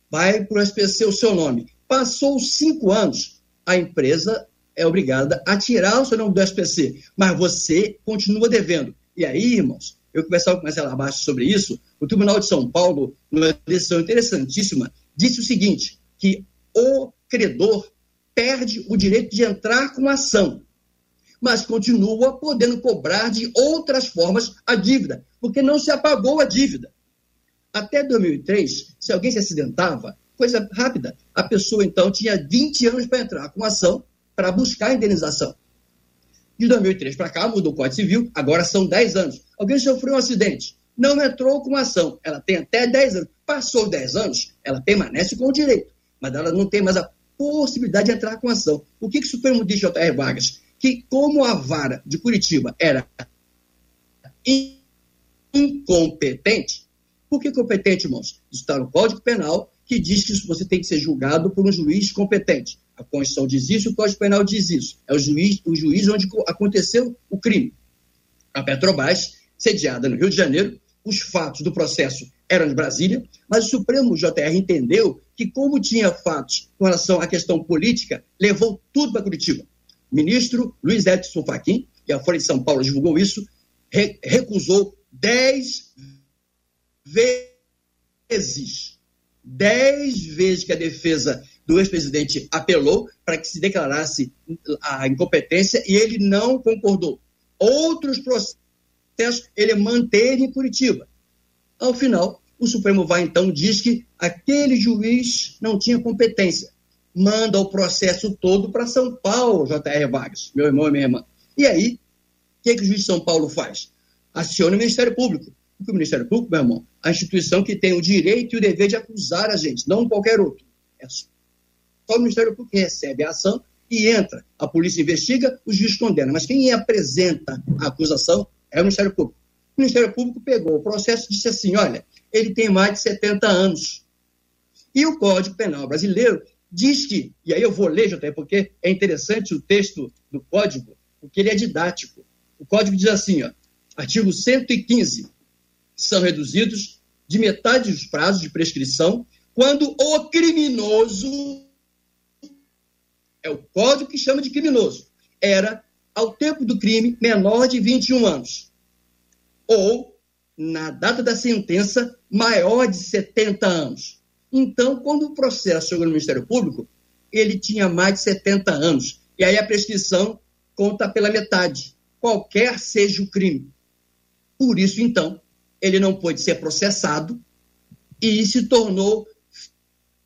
Speaker 10: vai para o SPC o seu nome. Passou cinco anos, a empresa é obrigada a tirar o seu nome do SPC, mas você continua devendo. E aí, irmãos, eu conversava com Marcelo Abaixo sobre isso, o Tribunal de São Paulo, numa decisão interessantíssima, disse o seguinte, que o credor perde o direito de entrar com ação, mas continua podendo cobrar de outras formas a dívida, porque não se apagou a dívida. Até 2003, se alguém se acidentava, coisa rápida, a pessoa então tinha 20 anos para entrar com ação para buscar a indenização. De 2003 para cá, mudou o Código Civil, agora são 10 anos. Alguém sofreu um acidente, não entrou com ação, ela tem até 10 anos. Passou 10 anos, ela permanece com o direito, mas ela não tem mais a possibilidade de entrar com ação. O que, que o Supremo diz, J.R. Vargas? Que como a vara de Curitiba era incompetente, por que competente, irmãos? Está no Código Penal, que diz que você tem que ser julgado por um juiz competente. A Constituição diz isso, o Código Penal diz isso. É o juiz, o juiz onde aconteceu o crime. A Petrobras, sediada no Rio de Janeiro, os fatos do processo eram de Brasília, mas o Supremo JR entendeu que, como tinha fatos com relação à questão política, levou tudo para Curitiba. O ministro Luiz Edson Fachin, e a Folha de São Paulo divulgou isso, re recusou dez vezes, dez vezes que a defesa do ex-presidente apelou para que se declarasse a incompetência e ele não concordou. Outros processos ele manteve em Curitiba. Ao final, o Supremo vai então diz que aquele juiz não tinha competência. Manda o processo todo para São Paulo, J.R. Vargas, meu irmão e minha irmã. E aí, o que, que o juiz de São Paulo faz? Aciona o Ministério Público. Porque o Ministério Público, meu irmão, a instituição que tem o direito e o dever de acusar a gente, não qualquer outro. É só o Ministério Público recebe a ação e entra. A polícia investiga, o juiz condena. Mas quem apresenta a acusação é o Ministério Público. O Ministério Público pegou o processo e disse assim: olha, ele tem mais de 70 anos. E o Código Penal brasileiro diz que, e aí eu vou ler, até porque é interessante o texto do Código, porque ele é didático. O Código diz assim, ó, artigo 115, são reduzidos de metade dos prazos de prescrição quando o criminoso é o código que chama de criminoso, era, ao tempo do crime, menor de 21 anos. Ou, na data da sentença, maior de 70 anos. Então, quando o processo chegou no Ministério Público, ele tinha mais de 70 anos. E aí a prescrição conta pela metade, qualquer seja o crime. Por isso, então, ele não pôde ser processado e se tornou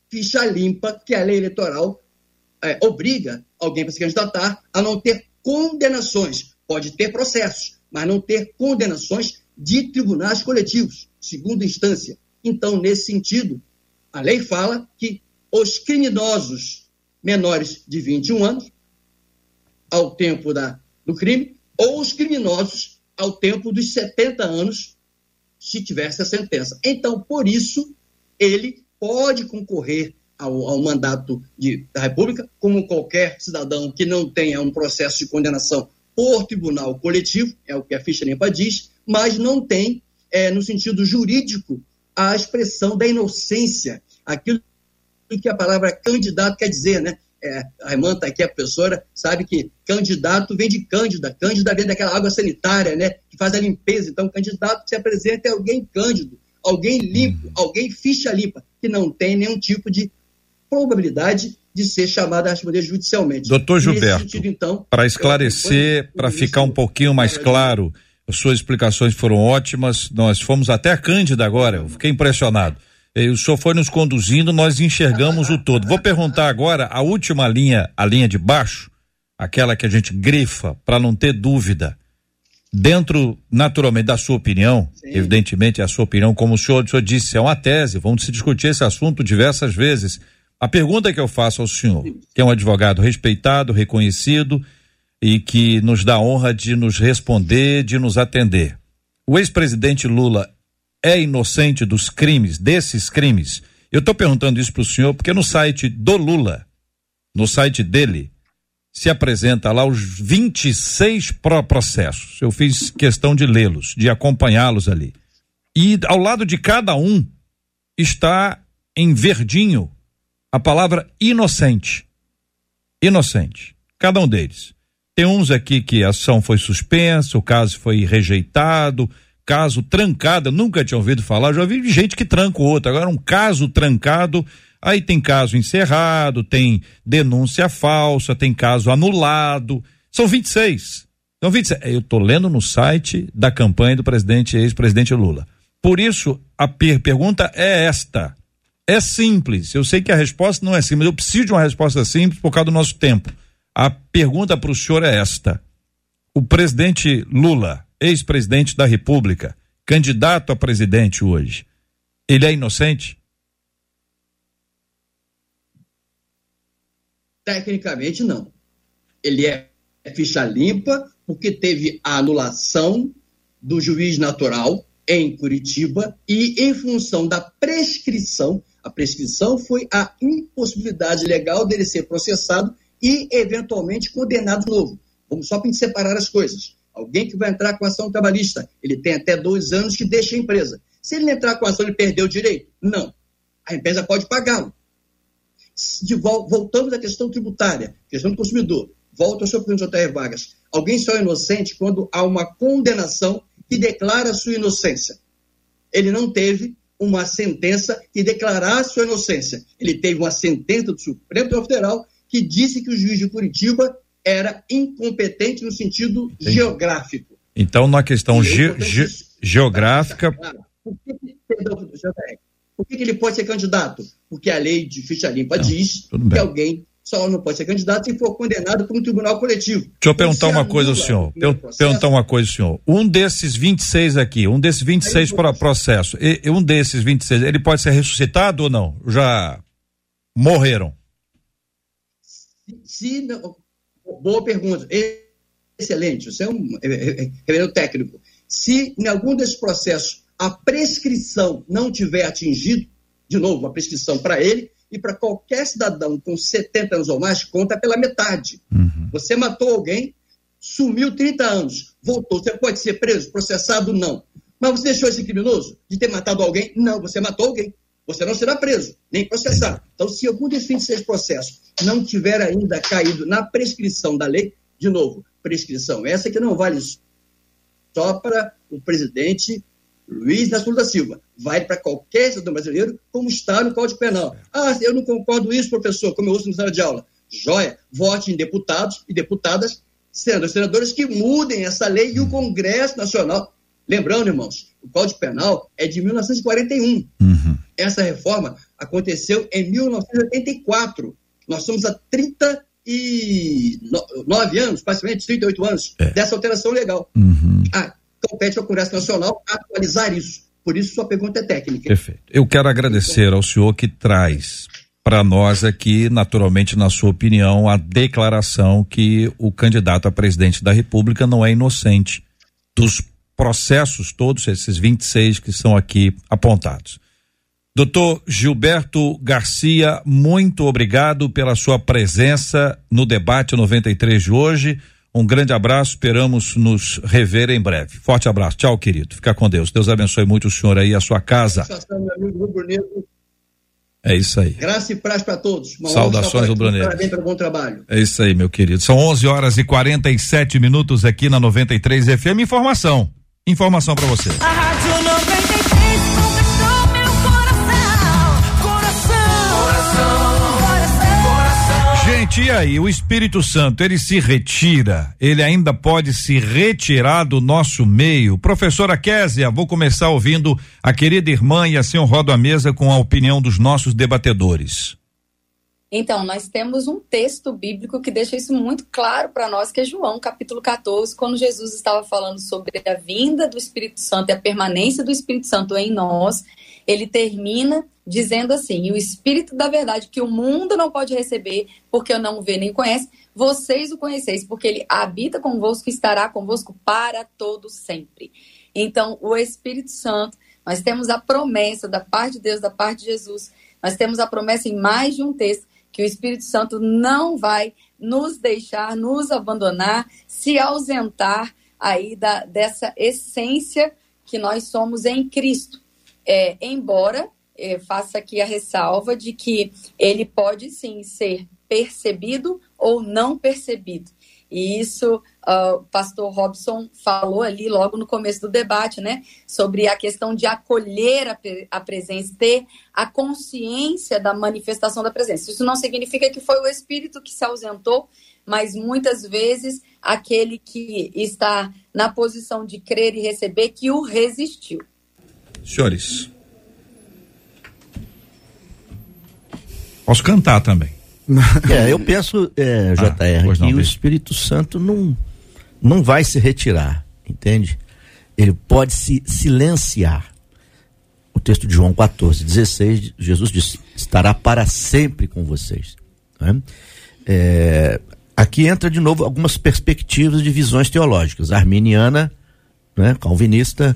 Speaker 10: ficha limpa que a lei eleitoral é, obriga alguém para se candidatar a não ter condenações. Pode ter processos, mas não ter condenações de tribunais coletivos, segunda instância. Então, nesse sentido, a lei fala que os criminosos menores de 21 anos, ao tempo da, do crime, ou os criminosos ao tempo dos 70 anos, se tivesse a sentença. Então, por isso, ele pode concorrer ao, ao mandato de, da República, como qualquer cidadão que não tenha um processo de condenação por tribunal coletivo, é o que a ficha limpa diz, mas não tem, é, no sentido jurídico, a expressão da inocência, aquilo que a palavra candidato quer dizer, né? É, a irmã está aqui, a professora, sabe que candidato vem de cândida, cândida vem daquela água sanitária, né? Que faz a limpeza. Então, candidato que se apresenta é alguém cândido, alguém limpo, uhum. alguém ficha limpa, que não tem nenhum tipo de probabilidade de ser chamado a responder judicialmente.
Speaker 1: Doutor Gilberto, então, para esclarecer, para ficar um pouquinho mais claro, as suas explicações foram ótimas, nós fomos até a Cândida agora, eu fiquei impressionado. eh, o senhor foi nos conduzindo, nós enxergamos o todo. Vou perguntar agora a última linha, a linha de baixo, aquela que a gente grifa para não ter dúvida. Dentro, naturalmente, da sua opinião, evidentemente é a sua opinião, como o senhor, o senhor disse, é uma tese, vamos se discutir esse assunto diversas vezes. A pergunta que eu faço ao senhor, que é um advogado respeitado, reconhecido e que nos dá a honra de nos responder, de nos atender. O ex-presidente Lula é inocente dos crimes, desses crimes? Eu estou perguntando isso para o senhor porque no site do Lula, no site dele, se apresenta lá os 26 pro processos. Eu fiz questão de lê-los, de acompanhá-los ali. E ao lado de cada um está em verdinho a palavra inocente. Inocente. Cada um deles. Tem uns aqui que a ação foi suspensa, o caso foi rejeitado, caso trancado, nunca tinha ouvido falar, já ouvi gente que tranca o outro. Agora, um caso trancado, aí tem caso encerrado, tem denúncia falsa, tem caso anulado. São 26. São 26. Eu estou lendo no site da campanha do presidente, ex-presidente Lula. Por isso, a per pergunta é esta. É simples. Eu sei que a resposta não é simples, eu preciso de uma resposta simples por causa do nosso tempo. A pergunta para o senhor é esta: o presidente Lula, ex-presidente da República, candidato a presidente hoje, ele é inocente?
Speaker 10: Tecnicamente, não. Ele é ficha limpa porque teve a anulação do juiz natural em Curitiba e, em função da prescrição, a prescrição foi a impossibilidade legal dele ser processado e, eventualmente, condenado de novo. Vamos só para separar as coisas. Alguém que vai entrar com ação trabalhista, ele tem até dois anos que deixa a empresa. Se ele entrar com ação, ele perdeu o direito? Não. A empresa pode pagá-lo. Voltamos à questão tributária, questão do consumidor. Volto ao seu pergunta, J.R. Vargas. Alguém só é inocente quando há uma condenação que declara sua inocência. Ele não teve uma sentença que declarasse sua inocência. Ele teve uma sentença do Supremo Tribunal Federal que disse que o juiz de Curitiba era incompetente no sentido
Speaker 1: Entendi.
Speaker 10: geográfico.
Speaker 1: Então, na questão
Speaker 10: E
Speaker 1: ge ge geográfica.
Speaker 10: Por que, perdão, JR, por que, que ele pode ser candidato? Porque a lei de ficha limpa
Speaker 1: Não,
Speaker 10: diz que alguém só não pode ser candidato se for condenado por um tribunal coletivo.
Speaker 1: Deixa eu perguntar
Speaker 10: se
Speaker 1: uma coisa ao senhor.
Speaker 10: processo,
Speaker 1: perguntar uma coisa ao senhor. Um desses 26 aqui, um desses 26 pro processos, e, um desses 26, ele pode ser ressuscitado ou não? Já morreram.
Speaker 10: Se não- boa pergunta. Excelente. Você é um é, é, é, reverendo técnico. Se em algum desses processos a prescrição não tiver atingido, de novo, a prescrição para ele e para qualquer cidadão com 70 anos ou mais, conta pela metade. Você matou alguém, sumiu 30 anos, voltou. Você pode ser preso, processado? Não. Mas você deixou esse criminoso de ter matado alguém? Não, você matou alguém. Você não será preso, nem processado. Então, se algum desses 26 processos não tiver ainda caído na prescrição da lei, de novo, prescrição essa que não vale só para o presidente Luiz da Silva. Vai para qualquer cidadão brasileiro, como está no Código Penal. Ah, eu não concordo com isso, professor, como eu ouço no sala de aula. Joia, vote em deputados e deputadas, senadores senadoras que mudem essa lei e o Congresso Nacional. Lembrando, irmãos, o Código Penal é de 1941. Essa reforma aconteceu em 1984. Nós somos há 39 anos, praticamente 38 anos, dessa alteração legal. Ah, compete ao Congresso Nacional atualizar isso. Por isso, sua pergunta é técnica.
Speaker 1: Perfeito. Eu quero agradecer ao senhor que traz para nós aqui, naturalmente, na sua opinião, a declaração que o candidato a presidente da República não é inocente dos processos todos, esses 26 que são aqui apontados. Doutor Gilberto Garcia, muito obrigado pela sua presença no debate 93 de hoje. Um grande abraço, esperamos nos rever em breve. Forte abraço. Tchau, querido. Fica com Deus. Deus abençoe muito o senhor aí e a sua casa. É isso aí.
Speaker 10: Graça e paz para todos. Uma
Speaker 1: Saudações. Rubro Negro.
Speaker 10: Parabéns pelo bom trabalho.
Speaker 1: É isso aí, meu querido. São 11 horas e 47 minutos aqui na 93 FM. Informação. Informação para você.
Speaker 6: A
Speaker 1: e aí, o Espírito Santo, ele se retira, ele ainda pode se retirar do nosso meio? Professora Késia, vou começar ouvindo a querida irmã e assim eu rodo a mesa com a opinião dos nossos debatedores.
Speaker 8: Então, nós temos um texto bíblico que deixa isso muito claro para nós, que é João, capítulo 14, quando Jesus estava falando sobre a vinda do Espírito Santo e a permanência do Espírito Santo em nós, ele termina dizendo assim: o Espírito da verdade que o mundo não pode receber, porque eu não o vê nem conhece, vocês o conheceis, porque ele habita convosco e estará convosco para todo sempre. Então, o Espírito Santo, nós temos a promessa da parte de Deus, da parte de Jesus, nós temos a promessa em mais de um texto que o Espírito Santo não vai nos deixar, nos abandonar, se ausentar aí da, dessa essência que nós somos em Cristo. É, embora é, faça aqui a ressalva de que ele pode sim ser percebido ou não percebido. E isso o pastor Robson falou ali logo no começo do debate, né? Sobre a questão de acolher a, a, presença, ter a consciência da manifestação da presença. Isso não significa que foi o Espírito que se ausentou, mas muitas vezes aquele que está na posição de crer e receber que o resistiu.
Speaker 1: Senhores. Posso cantar também. (laughs)
Speaker 3: É, eu penso, é, JR, ah, que o Espírito Santo não, não vai se retirar, entende? Ele pode se silenciar. O texto de João 14, 16, Jesus disse: estará para sempre com vocês. Né? É, aqui entra de novo algumas perspectivas de visões teológicas. Arminiana, né, calvinista,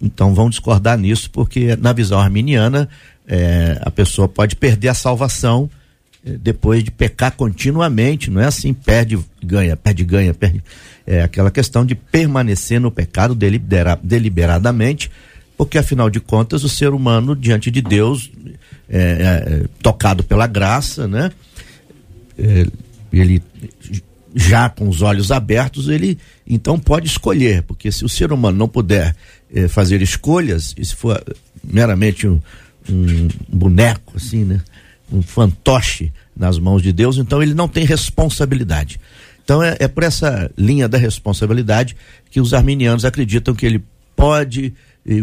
Speaker 3: então vão discordar nisso, porque na visão arminiana é, a pessoa pode perder a salvação depois de pecar continuamente, não é assim, perde, ganha, perde, ganha, perde. É aquela questão de permanecer no pecado delibera, deliberadamente, porque afinal de contas o ser humano diante de Deus, é, é, tocado pela graça, né? É, ele já com os olhos abertos, ele então pode escolher, porque se o ser humano não puder é, fazer escolhas, e se for meramente um, um boneco, assim, né? Um fantoche nas mãos de Deus, então ele não tem responsabilidade. Então é, é por essa linha da responsabilidade que os arminianos acreditam que ele pode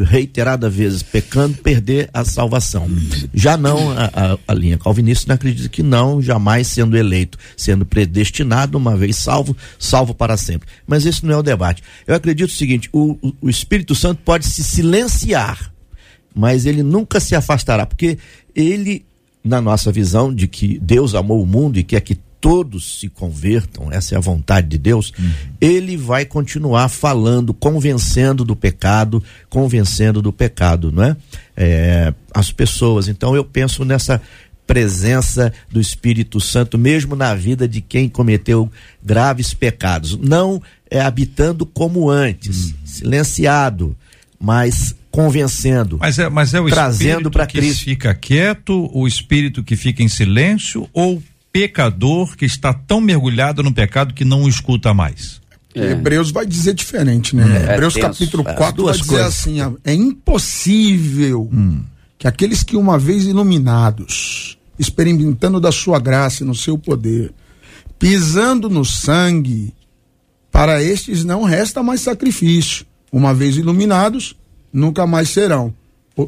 Speaker 3: reiterada vezes pecando, perder a salvação. Já não a, a, a, linha calvinista não acredita que não, jamais sendo eleito, sendo predestinado, uma vez salvo, salvo para sempre. Mas esse não é o debate. Eu acredito o seguinte: o, o, o Espírito Santo pode se silenciar, mas ele nunca se afastará, porque ele na nossa visão de que Deus amou o mundo e quer que todos se convertam, essa é a vontade de Deus, uhum. ele vai continuar falando, convencendo do pecado, convencendo do pecado, não é? é? As pessoas. Então eu penso nessa presença do Espírito Santo, mesmo na vida de quem cometeu graves pecados. Não é habitando como antes, uhum. silenciado, mas convencendo.
Speaker 1: Mas é, mas é o trazendo para Cristo. que fica quieto, o espírito que fica em silêncio ou o pecador que está tão mergulhado no pecado que não o escuta mais?
Speaker 9: É. Hebreus vai dizer diferente, né? É, Hebreus capítulo 4 vai dizer coisas. assim: é impossível hum. que aqueles que uma vez iluminados, experimentando da sua graça e no seu poder, pisando no sangue, para estes não resta mais sacrifício. Uma vez iluminados, nunca mais serão.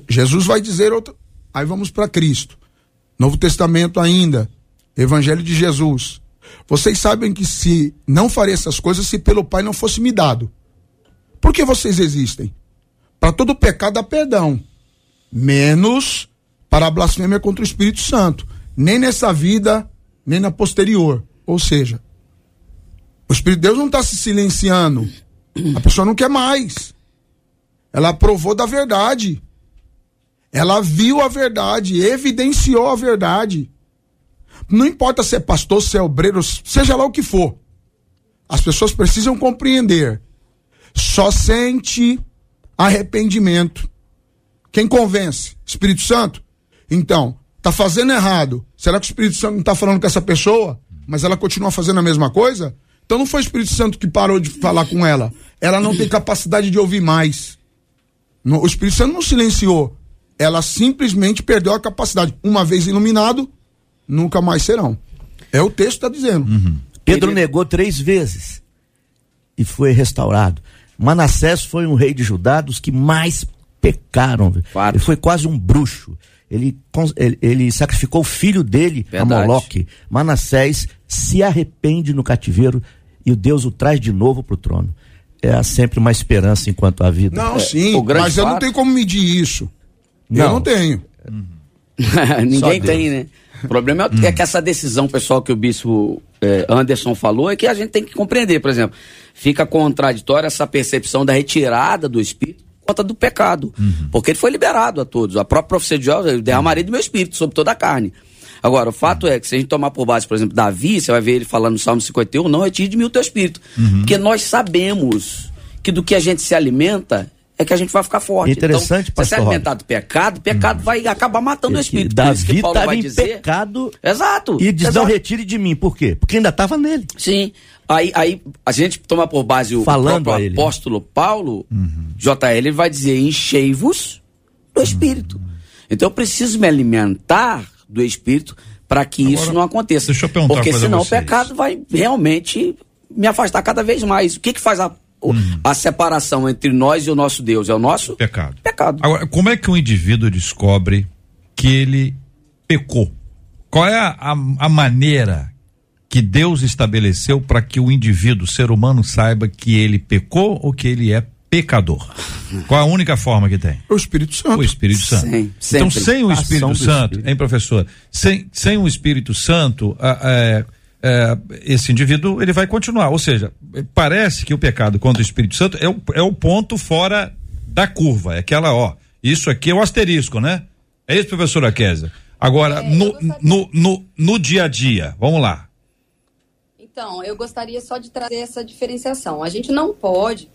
Speaker 9: Jesus vai dizer outro. Aí vamos para Cristo. Novo Testamento ainda. Evangelho de Jesus. Vocês sabem que se não faria essas coisas se pelo Pai não fosse me dado. Por que vocês existem? Para todo pecado há perdão. Menos para a blasfêmia contra o Espírito Santo. Nem nessa vida, nem na posterior. Ou seja, o Espírito de Deus não está se silenciando. A pessoa não quer mais. Ela provou da verdade. Ela viu a verdade, evidenciou a verdade. Não importa se é pastor, se é obreiro, seja lá o que for. As pessoas precisam compreender. Só sente arrependimento. Quem convence? Espírito Santo? Então, tá fazendo errado. Será que o Espírito Santo não está falando com essa pessoa? Mas ela continua fazendo a mesma coisa? Então não foi o Espírito Santo que parou de falar com ela. Ela não tem capacidade de ouvir mais. No, o Espírito Santo não silenciou. Ela simplesmente perdeu a capacidade. Uma vez iluminado, nunca mais serão. É o texto que está dizendo.
Speaker 3: Pedro negou três vezes e foi restaurado. Manassés foi um rei de Judá dos que mais pecaram. Ele foi quase um bruxo. Ele, ele, ele sacrificou o filho dele
Speaker 4: Verdade.
Speaker 3: a Moloque. Manassés se arrepende no cativeiro e o Deus o traz de novo para o trono. É sempre uma esperança enquanto há vida.
Speaker 9: Não,
Speaker 3: É,
Speaker 9: sim, mas eu não
Speaker 3: fato-
Speaker 9: tenho como medir isso. Eu
Speaker 3: Não.
Speaker 9: não tenho. (laughs)
Speaker 4: Ninguém tem, né? O problema é, é que essa decisão, pessoal, que o bispo eh, Anderson falou, é que a gente tem que compreender, por exemplo. Fica contraditória essa percepção da retirada do espírito por conta do pecado. Porque ele foi liberado a todos. A própria profecia de Jó, eu derramarei do meu espírito sobre toda a carne. Agora, o fato é que se a gente tomar por base, por exemplo, Davi, você vai ver ele falando no Salmo 51, não retire de mim o teu espírito. Porque nós sabemos que do que a gente se alimenta é que a gente vai ficar forte.
Speaker 3: Interessante,
Speaker 4: então, se você
Speaker 3: pastor
Speaker 4: alimentar do pecado, o pecado vai acabar matando o espírito.
Speaker 3: Davi
Speaker 4: Paulo
Speaker 3: estava
Speaker 4: vai
Speaker 3: em
Speaker 4: dizer.
Speaker 3: pecado
Speaker 4: Exato.
Speaker 3: e diz, não
Speaker 4: exato.
Speaker 3: retire de mim. Por quê? Porque ainda estava nele.
Speaker 4: Sim. Aí, aí a gente toma por base o
Speaker 3: Falando
Speaker 4: próprio.
Speaker 3: Uhum.
Speaker 4: apóstolo Paulo, JL, ele vai dizer: enchei-vos do espírito. Então eu preciso me alimentar do espírito para que isso não aconteça.
Speaker 1: deixa eu perguntar
Speaker 4: Porque senão o pecado vai realmente me afastar cada vez mais. O que, que faz a, o-
Speaker 1: Uhum.
Speaker 4: a separação entre nós e o nosso Deus? É o nosso
Speaker 1: Pecado.
Speaker 4: pecado.
Speaker 1: Agora, como é que um indivíduo descobre que ele pecou? Qual é a, a, a maneira que Deus estabeleceu para que o indivíduo, o ser humano, saiba que ele pecou ou que ele é pecador? Qual a única forma que tem?
Speaker 9: O Espírito Santo.
Speaker 1: O Espírito Santo.
Speaker 4: Sim,
Speaker 1: então, sem o Espírito Santo,
Speaker 4: Espírito.
Speaker 1: hein, professor? Sem, sem o Espírito Santo, a- é, é, esse indivíduo ele vai continuar. Ou seja, parece que o pecado contra o Espírito Santo é o, é o ponto fora da curva. É aquela, ó, isso aqui é o asterisco, né? É isso, professora Kézia? Agora, no, no, no, no dia a dia, vamos lá.
Speaker 8: Então, eu gostaria só de trazer essa diferenciação. A gente não pode,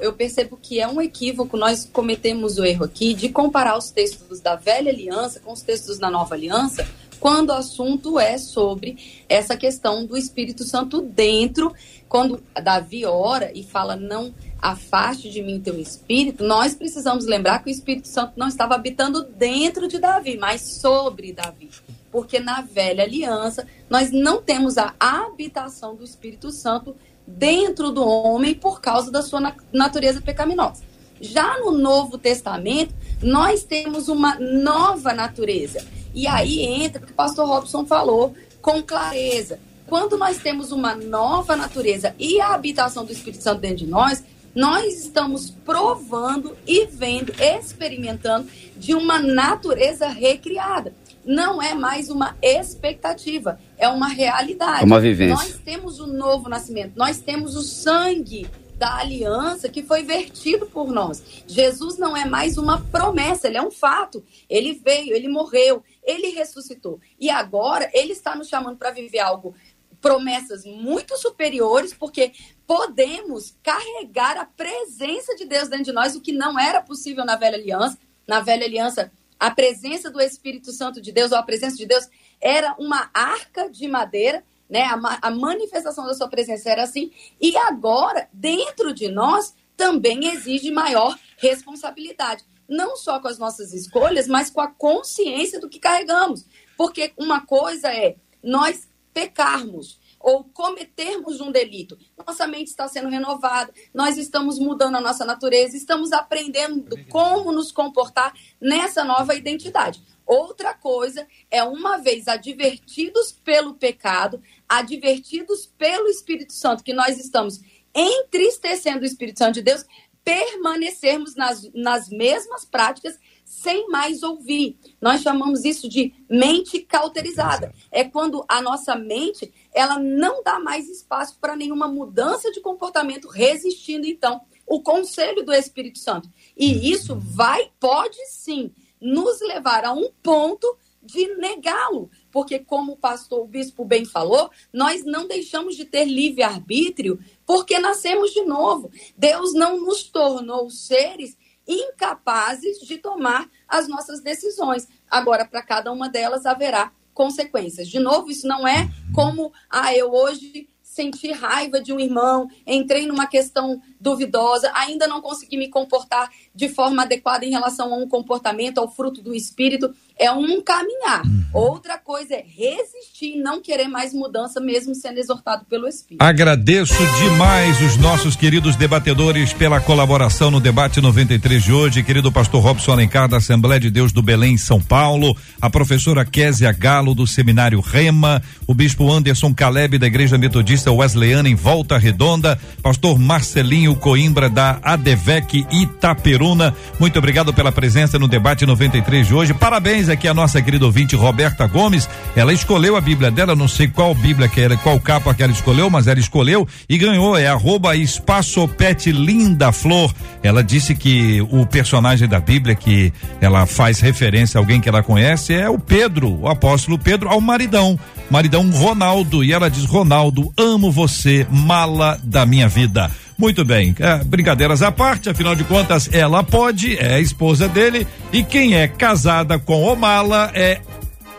Speaker 8: eu percebo que é um equívoco, nós cometemos o erro aqui de comparar os textos da velha aliança com os textos da nova aliança, quando o assunto é sobre essa questão do Espírito Santo dentro, quando Davi ora e fala não afaste de mim teu espírito, nós precisamos lembrar que o Espírito Santo não estava habitando dentro de Davi, mas sobre Davi. Porque na velha aliança nós não temos a habitação do Espírito Santo dentro do homem por causa da sua na- natureza pecaminosa. Já no Novo Testamento, nós temos uma nova natureza. E aí entra o que o pastor Robson falou com clareza. Quando nós temos uma nova natureza e a habitação do Espírito Santo dentro de nós, nós estamos provando e vendo, experimentando de uma natureza recriada. Não é mais uma expectativa, é uma realidade.
Speaker 4: É uma vivência.
Speaker 8: Nós temos o novo nascimento, nós temos o sangue da aliança que foi vertido por nós. Jesus não é mais uma promessa, ele é um fato. Ele veio, ele morreu, ele ressuscitou. E agora ele está nos chamando para viver algo promessas muito superiores, porque podemos carregar a presença de Deus dentro de nós, o que não era possível na velha aliança. Na velha aliança, a presença do Espírito Santo de Deus, ou a presença de Deus, era uma arca de madeira, né? A, a manifestação da sua presença era assim. E agora, dentro de nós, também exige maior responsabilidade. Não só com as nossas escolhas, mas com a consciência do que carregamos. Porque uma coisa é nós pecarmos ou cometermos um delito. Nossa mente está sendo renovada, nós estamos mudando a nossa natureza, estamos aprendendo como nos comportar nessa nova identidade. Outra coisa é, uma vez advertidos pelo pecado, advertidos pelo Espírito Santo, que nós estamos entristecendo o Espírito Santo de Deus, permanecermos nas, nas mesmas práticas sem mais ouvir. Nós chamamos isso de mente cauterizada. É quando a nossa mente ela não dá mais espaço para nenhuma mudança de comportamento, resistindo então o conselho do Espírito Santo. E isso vai, pode sim, nos levar a um ponto de negá-lo, porque como o pastor, o bispo bem falou, nós não deixamos de ter livre arbítrio porque nascemos de novo. Deus não nos tornou seres incapazes de tomar as nossas decisões. Agora, para cada uma delas haverá consequências. De novo, isso não é como, ah, eu hoje senti raiva de um irmão, entrei numa questão duvidosa, ainda não consegui me comportar de forma adequada em relação a um comportamento, ao fruto do espírito. É um caminhar. Outra coisa é resistir e não querer mais mudança, mesmo sendo exortado pelo Espírito.
Speaker 1: Agradeço demais os nossos queridos debatedores pela colaboração no debate 93 de hoje, querido pastor Robson Alencar da Assembleia de Deus do Belém, São Paulo, a professora Késia Galo do Seminário Rema, o bispo Anderson Caleb da Igreja Metodista Wesleyana em Volta Redonda, pastor Marcelinho Coimbra da ADVEC Itaperuna. Muito obrigado pela presença no debate 93 de hoje. Parabéns aqui a nossa querida ouvinte Roberta Gomes. Ela escolheu a Bíblia dela, não sei qual Bíblia que era, qual capa que ela escolheu, mas ela escolheu e ganhou. É arroba Espaço Pet Linda Flor. Ela disse que o personagem da Bíblia que ela faz referência a alguém que ela conhece é o Pedro, o apóstolo Pedro, ao maridão. Maridão Ronaldo. E ela diz: Ronaldo, amo você, mala da minha vida. Muito bem, é, brincadeiras à parte, afinal de contas, ela pode, é a esposa dele, e quem é casada com o mala é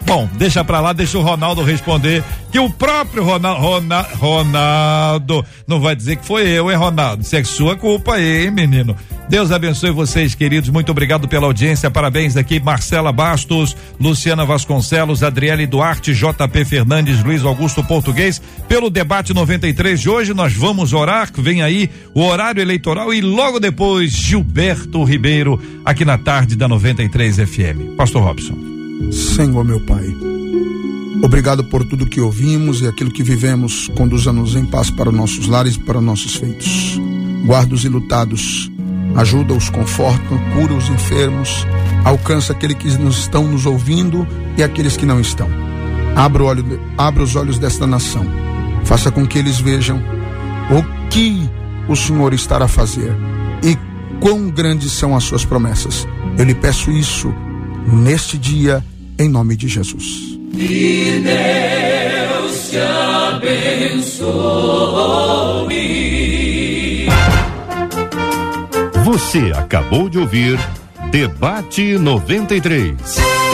Speaker 1: Bom, deixa pra lá, deixa o Ronaldo responder. Que o próprio Ronaldo, Rona, Ronaldo não vai dizer que foi eu, hein, Ronaldo? Isso é sua culpa aí, hein, menino? Deus abençoe vocês, queridos. Muito obrigado pela audiência. Parabéns daqui, Marcela Bastos, Luciana Vasconcelos, Adriele Duarte, JP Fernandes, Luiz Augusto Português. Pelo debate 93 de hoje, nós vamos orar. Vem aí o horário eleitoral e logo depois, Gilberto Ribeiro, aqui na tarde da 93 FM. Pastor Robson.
Speaker 9: Senhor meu Pai, obrigado por tudo que ouvimos e aquilo que vivemos. Conduza-nos em paz para nossos lares e para nossos feitos. Guarda os ilutados, ajuda-os, conforta, cura os enfermos, alcança aqueles que nos estão nos ouvindo e aqueles que não estão. Abra, olho, abra os olhos desta nação, faça com que eles vejam o que o Senhor estará a fazer e quão grandes são as suas promessas. Eu lhe peço isso neste dia, em nome de Jesus.
Speaker 6: Que Deus te abençoe.
Speaker 7: Você acabou de ouvir Debate 93.